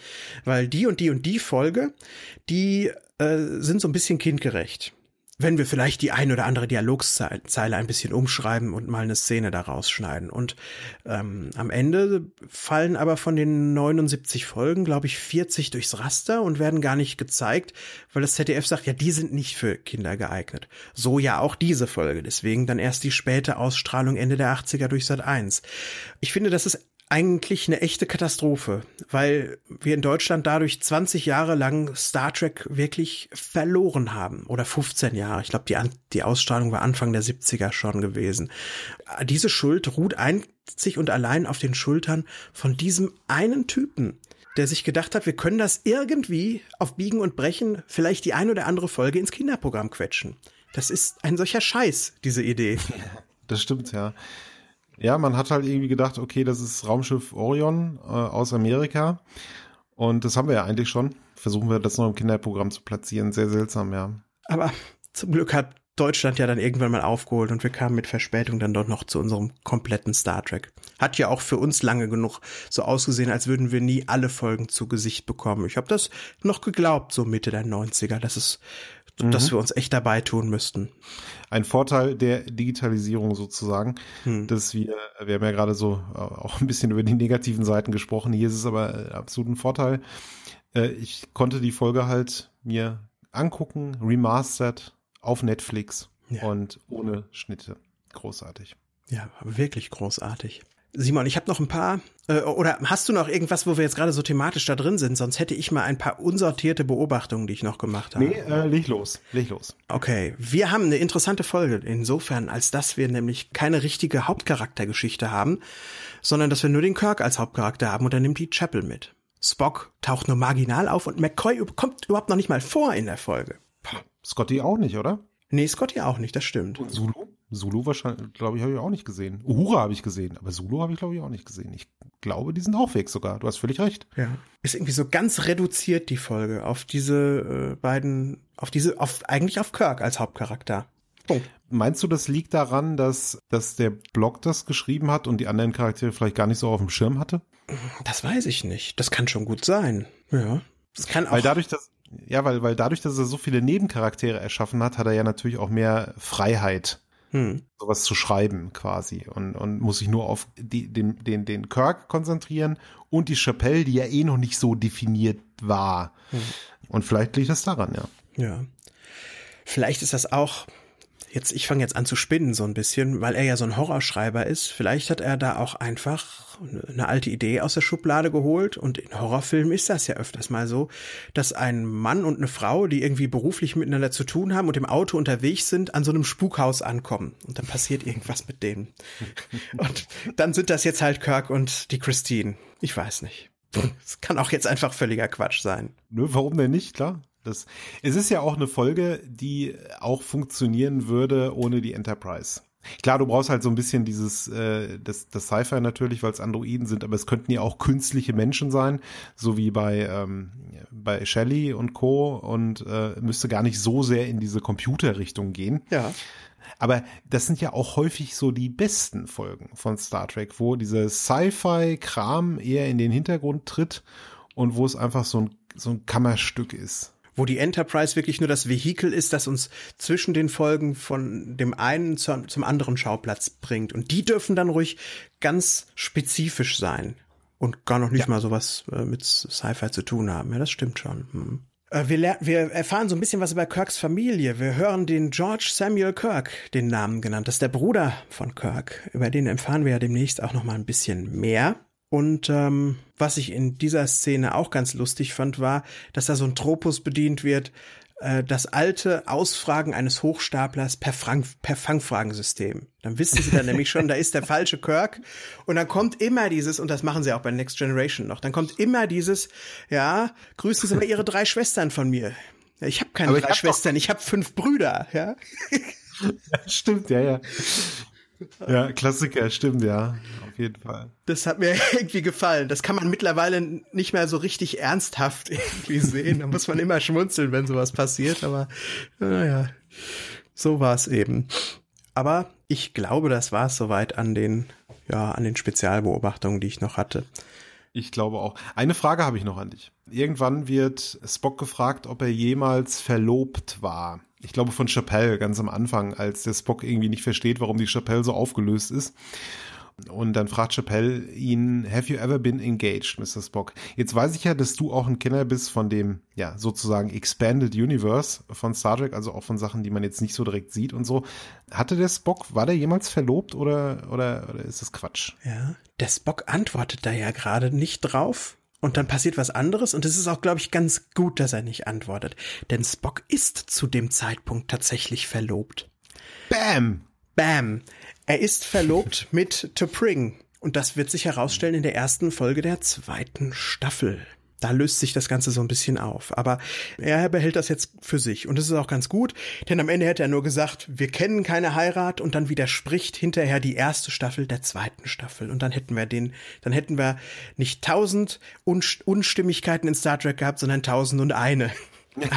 Weil die und die und die Folge, die äh, sind so ein bisschen kindgerecht wenn wir vielleicht die ein oder andere Dialogzeile ein bisschen umschreiben und mal eine Szene daraus schneiden. Und ähm, am Ende fallen aber von den 79 Folgen, glaube ich, 40 durchs Raster und werden gar nicht gezeigt, weil das ZDF sagt, ja, die sind nicht für Kinder geeignet. So ja auch diese Folge. Deswegen dann erst die späte Ausstrahlung Ende der 80er durch Sat 1. Ich finde, das ist eigentlich eine echte Katastrophe, weil wir in Deutschland dadurch 20 Jahre lang Star Trek wirklich verloren haben. Oder 15 Jahre. Ich glaube, die, die Ausstrahlung war Anfang der 70er schon gewesen. Diese Schuld ruht einzig und allein auf den Schultern von diesem einen Typen, der sich gedacht hat, wir können das irgendwie auf Biegen und Brechen vielleicht die ein oder andere Folge ins Kinderprogramm quetschen. Das ist ein solcher Scheiß, diese Idee. Das stimmt, ja. Ja, man hat halt irgendwie gedacht, okay, das ist Raumschiff Orion äh, aus Amerika. Und das haben wir ja eigentlich schon. Versuchen wir das noch im Kinderprogramm zu platzieren. Sehr seltsam, ja. Aber zum Glück hat Deutschland ja dann irgendwann mal aufgeholt und wir kamen mit Verspätung dann doch noch zu unserem kompletten Star Trek. Hat ja auch für uns lange genug so ausgesehen, als würden wir nie alle Folgen zu Gesicht bekommen. Ich habe das noch geglaubt, so Mitte der 90er, dass es mhm. dass wir uns echt dabei tun müssten. Ein Vorteil der Digitalisierung sozusagen, hm. dass wir, wir haben ja gerade so äh, auch ein bisschen über die negativen Seiten gesprochen, hier ist es aber äh, absolut ein Vorteil. Äh, ich konnte die Folge halt mir angucken, remastered auf Netflix ja. und ohne Schnitte. Großartig. Ja, wirklich großartig. Simon, ich habe noch ein paar, äh, oder hast du noch irgendwas, wo wir jetzt gerade so thematisch da drin sind? Sonst hätte ich mal ein paar unsortierte Beobachtungen, die ich noch gemacht habe. Nee, äh, leg los, leg los. Okay, wir haben eine interessante Folge insofern, als dass wir nämlich keine richtige Hauptcharaktergeschichte haben, sondern dass wir nur den Kirk als Hauptcharakter haben und dann nimmt die Chapel mit. Spock taucht nur marginal auf und McCoy kommt überhaupt noch nicht mal vor in der Folge. Scotty auch nicht, oder? Nee, Scotty auch nicht, das stimmt. Und Zulu? Zulu wahrscheinlich, glaube ich, habe ich auch nicht gesehen. Uhura habe ich gesehen, aber Zulu habe ich, glaube ich, auch nicht gesehen. Ich glaube, die sind auch weg sogar. Du hast völlig recht. Ja. Ist irgendwie so ganz reduziert, die Folge, auf diese äh, beiden, auf diese, auf, eigentlich auf Kirk als Hauptcharakter. Punkt. Meinst du, das liegt daran, dass, dass der Blog das geschrieben hat und die anderen Charaktere vielleicht gar nicht so auf dem Schirm hatte? Das weiß ich nicht. Das kann schon gut sein. Ja. Das kann auch. Weil dadurch, dass, ja, weil, weil dadurch, dass er so viele Nebencharaktere erschaffen hat, hat er ja natürlich auch mehr Freiheit hm. sowas zu schreiben quasi und, und muss sich nur auf die, den, den, den Kirk konzentrieren und die Chapelle, die ja eh noch nicht so definiert war. Hm. Und vielleicht liegt das daran, ja. Ja. Vielleicht ist das auch jetzt, ich fange jetzt an zu spinnen so ein bisschen, weil er ja so ein Horrorschreiber ist. Vielleicht hat er da auch einfach eine alte Idee aus der Schublade geholt und in Horrorfilmen ist das ja öfters mal so, dass ein Mann und eine Frau, die irgendwie beruflich miteinander zu tun haben und im Auto unterwegs sind, an so einem Spukhaus ankommen und dann passiert irgendwas mit denen. Und dann sind das jetzt halt Kirk und die Christine. Ich weiß nicht. Es kann auch jetzt einfach völliger Quatsch sein. Nö, warum denn nicht, klar? Das, es ist ja auch eine Folge, die auch funktionieren würde ohne die Enterprise. Klar, du brauchst halt so ein bisschen dieses, äh, das, das Sci-Fi natürlich, weil es Androiden sind, aber es könnten ja auch künstliche Menschen sein, so wie bei, ähm, bei Shelley und Co. und äh, müsste gar nicht so sehr in diese Computerrichtung gehen. Ja. Aber das sind ja auch häufig so die besten Folgen von Star Trek, wo dieser Sci-Fi-Kram eher in den Hintergrund tritt und wo es einfach so ein, so ein Kammerstück ist wo die Enterprise wirklich nur das Vehikel ist, das uns zwischen den Folgen von dem einen zum, zum anderen Schauplatz bringt. Und die dürfen dann ruhig ganz spezifisch sein und gar noch nicht ja. mal sowas äh, mit Sci-Fi zu tun haben. Ja, das stimmt schon. Hm. Äh, wir, wir erfahren so ein bisschen was über Kirks Familie. Wir hören den George Samuel Kirk, den Namen genannt. Das ist der Bruder von Kirk. Über den erfahren wir ja demnächst auch noch mal ein bisschen mehr. Und ähm, was ich in dieser Szene auch ganz lustig fand, war, dass da so ein Tropus bedient wird, äh, das alte Ausfragen eines Hochstaplers per, Frank per Fangfragensystem. Dann wissen sie dann nämlich schon, da ist der falsche Kirk. Und dann kommt immer dieses, und das machen sie auch bei Next Generation noch, dann kommt immer dieses, ja, grüßen Sie mal Ihre drei Schwestern von mir. Ja, ich habe keine Aber drei ich Schwestern, ich habe fünf Brüder, ja. ja. Stimmt, ja, ja. Ja, Klassiker, stimmt, ja, auf jeden Fall. Das hat mir irgendwie gefallen. Das kann man mittlerweile nicht mehr so richtig ernsthaft irgendwie sehen. Da muss man immer schmunzeln, wenn sowas passiert, aber naja, so war es eben. Aber ich glaube, das war es soweit an den, ja, an den Spezialbeobachtungen, die ich noch hatte. Ich glaube auch. Eine Frage habe ich noch an dich. Irgendwann wird Spock gefragt, ob er jemals verlobt war ich glaube von Chappelle ganz am Anfang, als der Spock irgendwie nicht versteht, warum die Chappelle so aufgelöst ist. Und dann fragt Chappelle ihn, have you ever been engaged, Mr. Spock? Jetzt weiß ich ja, dass du auch ein Kenner bist von dem, ja, sozusagen Expanded Universe von Star Trek, also auch von Sachen, die man jetzt nicht so direkt sieht und so. Hatte der Spock, war der jemals verlobt oder, oder, oder ist das Quatsch? Ja, der Spock antwortet da ja gerade nicht drauf. Und dann passiert was anderes und es ist auch, glaube ich, ganz gut, dass er nicht antwortet. Denn Spock ist zu dem Zeitpunkt tatsächlich verlobt. Bam! Bam! Er ist verlobt mit T'Pring. Und das wird sich herausstellen in der ersten Folge der zweiten Staffel. Da löst sich das Ganze so ein bisschen auf. Aber er behält das jetzt für sich. Und das ist auch ganz gut, denn am Ende hätte er nur gesagt, wir kennen keine Heirat und dann widerspricht hinterher die erste Staffel der zweiten Staffel. Und dann hätten wir den, dann hätten wir nicht tausend Unstimmigkeiten in Star Trek gehabt, sondern tausend und eine.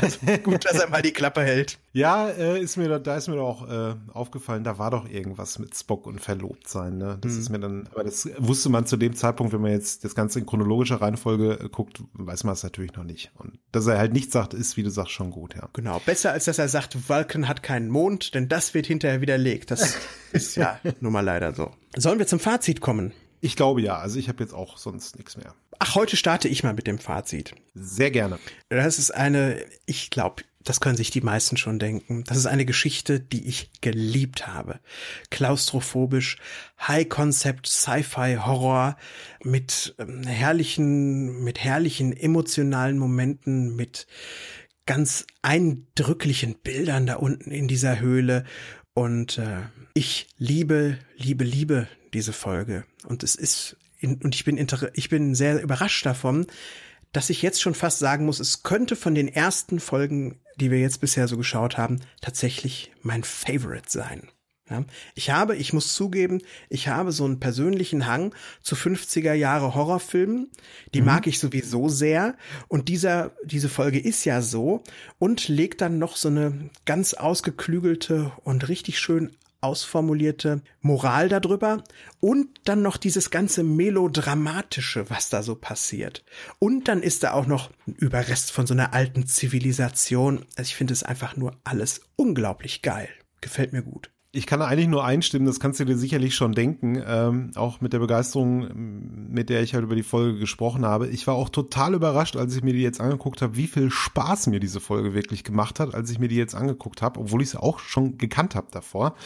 Also gut, dass er mal die Klappe hält. Ja, äh, ist mir da, da ist mir doch äh, aufgefallen, da war doch irgendwas mit Spock und verlobt sein. Ne? Das mhm. ist mir dann, aber das wusste man zu dem Zeitpunkt, wenn man jetzt das Ganze in chronologischer Reihenfolge äh, guckt, weiß man es natürlich noch nicht. Und dass er halt nichts sagt, ist, wie du sagst, schon gut, ja. Genau, besser als dass er sagt, Vulcan hat keinen Mond, denn das wird hinterher widerlegt. Das ist ja nun mal leider so. Sollen wir zum Fazit kommen? Ich glaube ja. Also ich habe jetzt auch sonst nichts mehr. Ach, heute starte ich mal mit dem Fazit. Sehr gerne. Das ist eine, ich glaube, das können sich die meisten schon denken. Das ist eine Geschichte, die ich geliebt habe. Klaustrophobisch, High-Concept, Sci-Fi, Horror mit ähm, herrlichen, mit herrlichen emotionalen Momenten, mit ganz eindrücklichen Bildern da unten in dieser Höhle. Und äh, ich liebe, liebe, liebe diese Folge. Und es ist, und ich bin, ich bin sehr überrascht davon, dass ich jetzt schon fast sagen muss, es könnte von den ersten Folgen, die wir jetzt bisher so geschaut haben, tatsächlich mein Favorite sein. Ja, ich habe, ich muss zugeben, ich habe so einen persönlichen Hang zu 50er Jahre Horrorfilmen. Die mhm. mag ich sowieso sehr. Und dieser, diese Folge ist ja so und legt dann noch so eine ganz ausgeklügelte und richtig schön ausformulierte Moral darüber und dann noch dieses ganze melodramatische, was da so passiert. Und dann ist da auch noch ein Überrest von so einer alten Zivilisation. Also ich finde es einfach nur alles unglaublich geil. Gefällt mir gut. Ich kann eigentlich nur einstimmen, das kannst du dir sicherlich schon denken, ähm, auch mit der Begeisterung, mit der ich halt über die Folge gesprochen habe. Ich war auch total überrascht, als ich mir die jetzt angeguckt habe, wie viel Spaß mir diese Folge wirklich gemacht hat, als ich mir die jetzt angeguckt habe, obwohl ich sie auch schon gekannt habe davor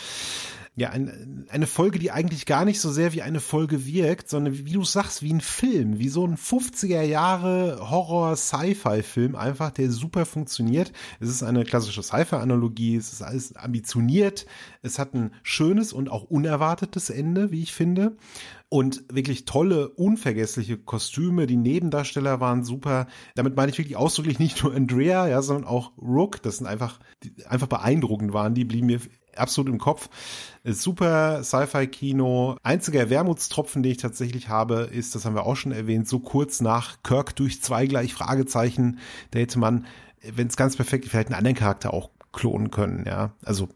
ja, ein, eine Folge, die eigentlich gar nicht so sehr wie eine Folge wirkt, sondern wie, du sagst, wie ein Film, wie so ein 50er Jahre Horror-Sci-Fi-Film, einfach, der super funktioniert. Es ist eine klassische Sci-Fi-Analogie, es ist alles ambitioniert, es hat ein schönes und auch unerwartetes Ende, wie ich finde. Und wirklich tolle, unvergessliche Kostüme. Die Nebendarsteller waren super. Damit meine ich wirklich ausdrücklich nicht nur Andrea, ja, sondern auch Rook. Das sind einfach, die einfach beeindruckend waren. Die blieben mir absolut im Kopf. Super Sci-Fi-Kino. Einziger Wermutstropfen, den ich tatsächlich habe, ist, das haben wir auch schon erwähnt, so kurz nach Kirk durch zwei gleich Fragezeichen, da hätte man, wenn es ganz perfekt, vielleicht einen anderen Charakter auch klonen können, ja. Also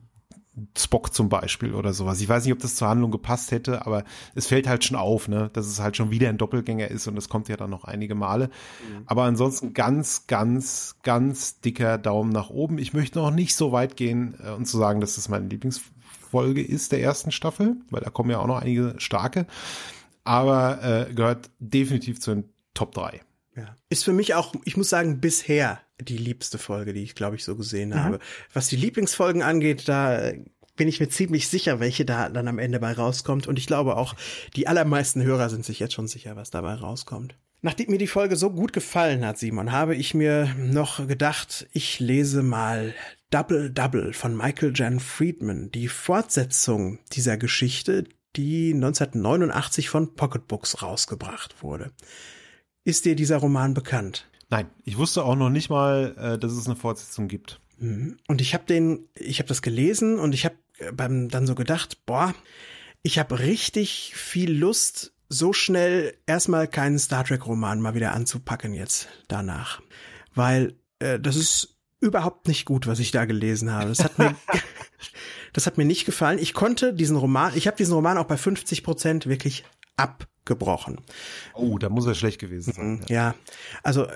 Spock zum Beispiel oder sowas. Ich weiß nicht, ob das zur Handlung gepasst hätte, aber es fällt halt schon auf, ne, dass es halt schon wieder ein Doppelgänger ist und das kommt ja dann noch einige Male. Mhm. Aber ansonsten ganz, ganz, ganz dicker Daumen nach oben. Ich möchte noch nicht so weit gehen äh, und zu sagen, dass das meine Lieblingsfolge ist der ersten Staffel, weil da kommen ja auch noch einige starke. Aber äh, gehört definitiv zu den Top 3. Ja. Ist für mich auch, ich muss sagen, bisher die liebste Folge, die ich, glaube ich, so gesehen mhm. habe. Was die Lieblingsfolgen angeht, da bin ich mir ziemlich sicher, welche da dann am Ende bei rauskommt. Und ich glaube auch, die allermeisten Hörer sind sich jetzt schon sicher, was dabei rauskommt. Nachdem mir die Folge so gut gefallen hat, Simon, habe ich mir noch gedacht, ich lese mal Double Double von Michael Jan Friedman, die Fortsetzung dieser Geschichte, die 1989 von Pocketbooks rausgebracht wurde. Ist dir dieser Roman bekannt? Nein, ich wusste auch noch nicht mal, äh, dass es eine Fortsetzung gibt. Mhm. Und ich habe den, ich habe das gelesen und ich habe äh, beim dann so gedacht, boah, ich habe richtig viel Lust, so schnell erstmal keinen Star Trek Roman mal wieder anzupacken jetzt danach, weil äh, das ist überhaupt nicht gut, was ich da gelesen habe. Das hat mir, das hat mir nicht gefallen. Ich konnte diesen Roman, ich habe diesen Roman auch bei 50 Prozent wirklich ab gebrochen. Oh, da muss er schlecht gewesen sein. Mhm, ja, also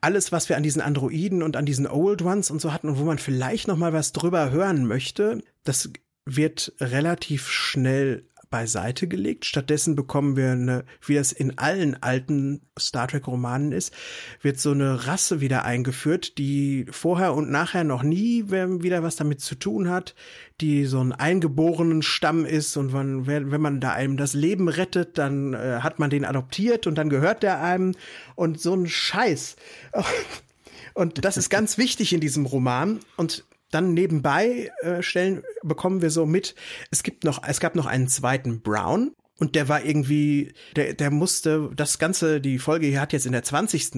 alles, was wir an diesen Androiden und an diesen Old Ones und so hatten und wo man vielleicht noch mal was drüber hören möchte, das wird relativ schnell beiseite gelegt. Stattdessen bekommen wir eine, wie es in allen alten Star Trek Romanen ist, wird so eine Rasse wieder eingeführt, die vorher und nachher noch nie wieder was damit zu tun hat, die so ein eingeborenen Stamm ist und wenn, wenn man da einem das Leben rettet, dann äh, hat man den adoptiert und dann gehört der einem und so ein Scheiß. Und das ist ganz wichtig in diesem Roman. Und dann nebenbei äh, stellen, bekommen wir so mit, es gibt noch, es gab noch einen zweiten Brown. Und der war irgendwie, der, der musste, das Ganze, die Folge hier hat jetzt in der 20.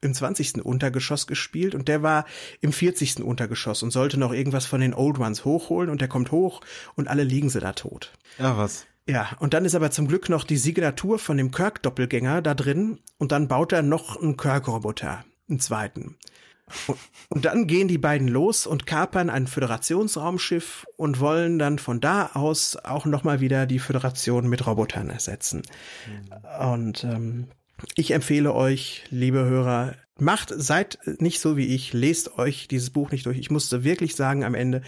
im 20. Untergeschoss gespielt und der war im 40. Untergeschoss und sollte noch irgendwas von den Old Ones hochholen und der kommt hoch und alle liegen sie da tot. Ja, was? Ja, und dann ist aber zum Glück noch die Signatur von dem Kirk-Doppelgänger da drin und dann baut er noch einen Kirk-Roboter, einen zweiten. Und dann gehen die beiden los und kapern ein Föderationsraumschiff und wollen dann von da aus auch nochmal wieder die Föderation mit Robotern ersetzen. Mhm. Und ähm, ich empfehle euch, liebe Hörer, macht, seid nicht so wie ich, lest euch dieses Buch nicht durch. Ich musste wirklich sagen am Ende,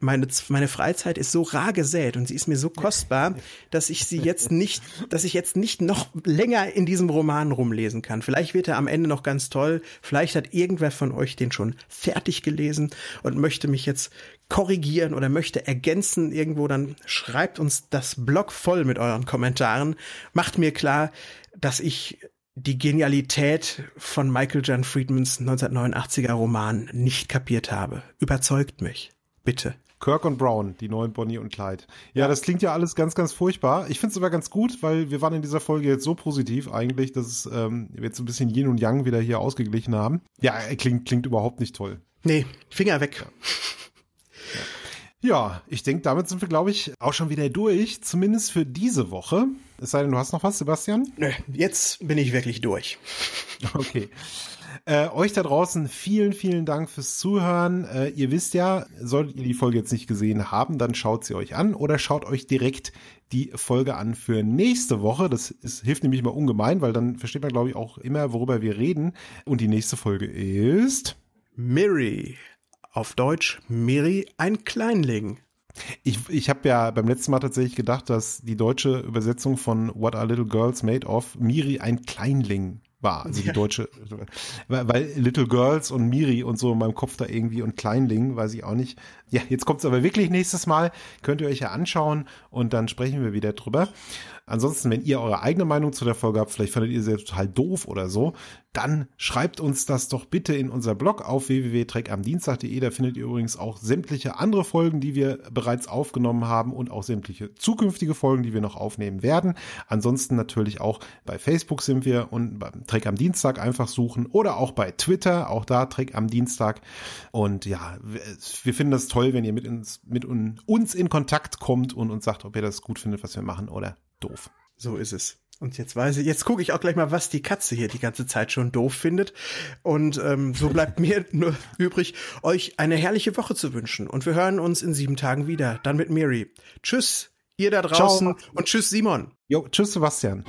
meine, meine Freizeit ist so rar gesät und sie ist mir so kostbar, dass ich sie jetzt nicht, dass ich jetzt nicht noch länger in diesem Roman rumlesen kann. Vielleicht wird er am Ende noch ganz toll. Vielleicht hat irgendwer von euch den schon fertig gelesen und möchte mich jetzt korrigieren oder möchte ergänzen irgendwo, dann schreibt uns das Blog voll mit euren Kommentaren. Macht mir klar, dass ich die Genialität von Michael John Friedmans 1989er Roman nicht kapiert habe. Überzeugt mich. Bitte. Kirk und Brown, die neuen Bonnie und Clyde. Ja, ja. das klingt ja alles ganz, ganz furchtbar. Ich finde es aber ganz gut, weil wir waren in dieser Folge jetzt so positiv eigentlich, dass ähm, wir jetzt ein bisschen Yin und Yang wieder hier ausgeglichen haben. Ja, klingt, klingt überhaupt nicht toll. Nee, Finger weg. Ja. ja ich denke, damit sind wir, glaube ich, auch schon wieder durch, zumindest für diese Woche. Es sei denn, du hast noch was, Sebastian? Nö, jetzt bin ich wirklich durch. Okay. Äh, euch da draußen vielen, vielen Dank fürs Zuhören. Äh, ihr wisst ja, solltet ihr die Folge jetzt nicht gesehen haben, dann schaut sie euch an oder schaut euch direkt die Folge an für nächste Woche. Das ist, hilft nämlich mal ungemein, weil dann versteht man, glaube ich, auch immer, worüber wir reden. Und die nächste Folge ist Miri. Auf Deutsch Miri, ein Kleinling. Ich, ich habe ja beim letzten Mal tatsächlich gedacht, dass die deutsche Übersetzung von What Are Little Girls Made Of Miri ein Kleinling war. Also die deutsche, weil, weil Little Girls und Miri und so in meinem Kopf da irgendwie und Kleinling, weiß ich auch nicht. Ja, jetzt kommt's aber wirklich nächstes Mal. Könnt ihr euch ja anschauen und dann sprechen wir wieder drüber. Ansonsten, wenn ihr eure eigene Meinung zu der Folge habt, vielleicht fandet ihr sie total doof oder so, dann schreibt uns das doch bitte in unser Blog auf www.treckamdienstag.de. Da findet ihr übrigens auch sämtliche andere Folgen, die wir bereits aufgenommen haben und auch sämtliche zukünftige Folgen, die wir noch aufnehmen werden. Ansonsten natürlich auch bei Facebook sind wir und beim Trek am Dienstag einfach suchen oder auch bei Twitter, auch da Trek am Dienstag. Und ja, wir finden das toll, wenn ihr mit uns, mit uns in Kontakt kommt und uns sagt, ob ihr das gut findet, was wir machen oder doof. So ist es. Und jetzt weiß ich, jetzt gucke ich auch gleich mal, was die Katze hier die ganze Zeit schon doof findet. Und ähm, so bleibt mir nur übrig, euch eine herrliche Woche zu wünschen. Und wir hören uns in sieben Tagen wieder. Dann mit Miri. Tschüss, ihr da draußen. Ciao. Und tschüss, Simon. Jo, tschüss, Sebastian.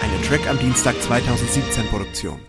Eine Track am Dienstag 2017 Produktion.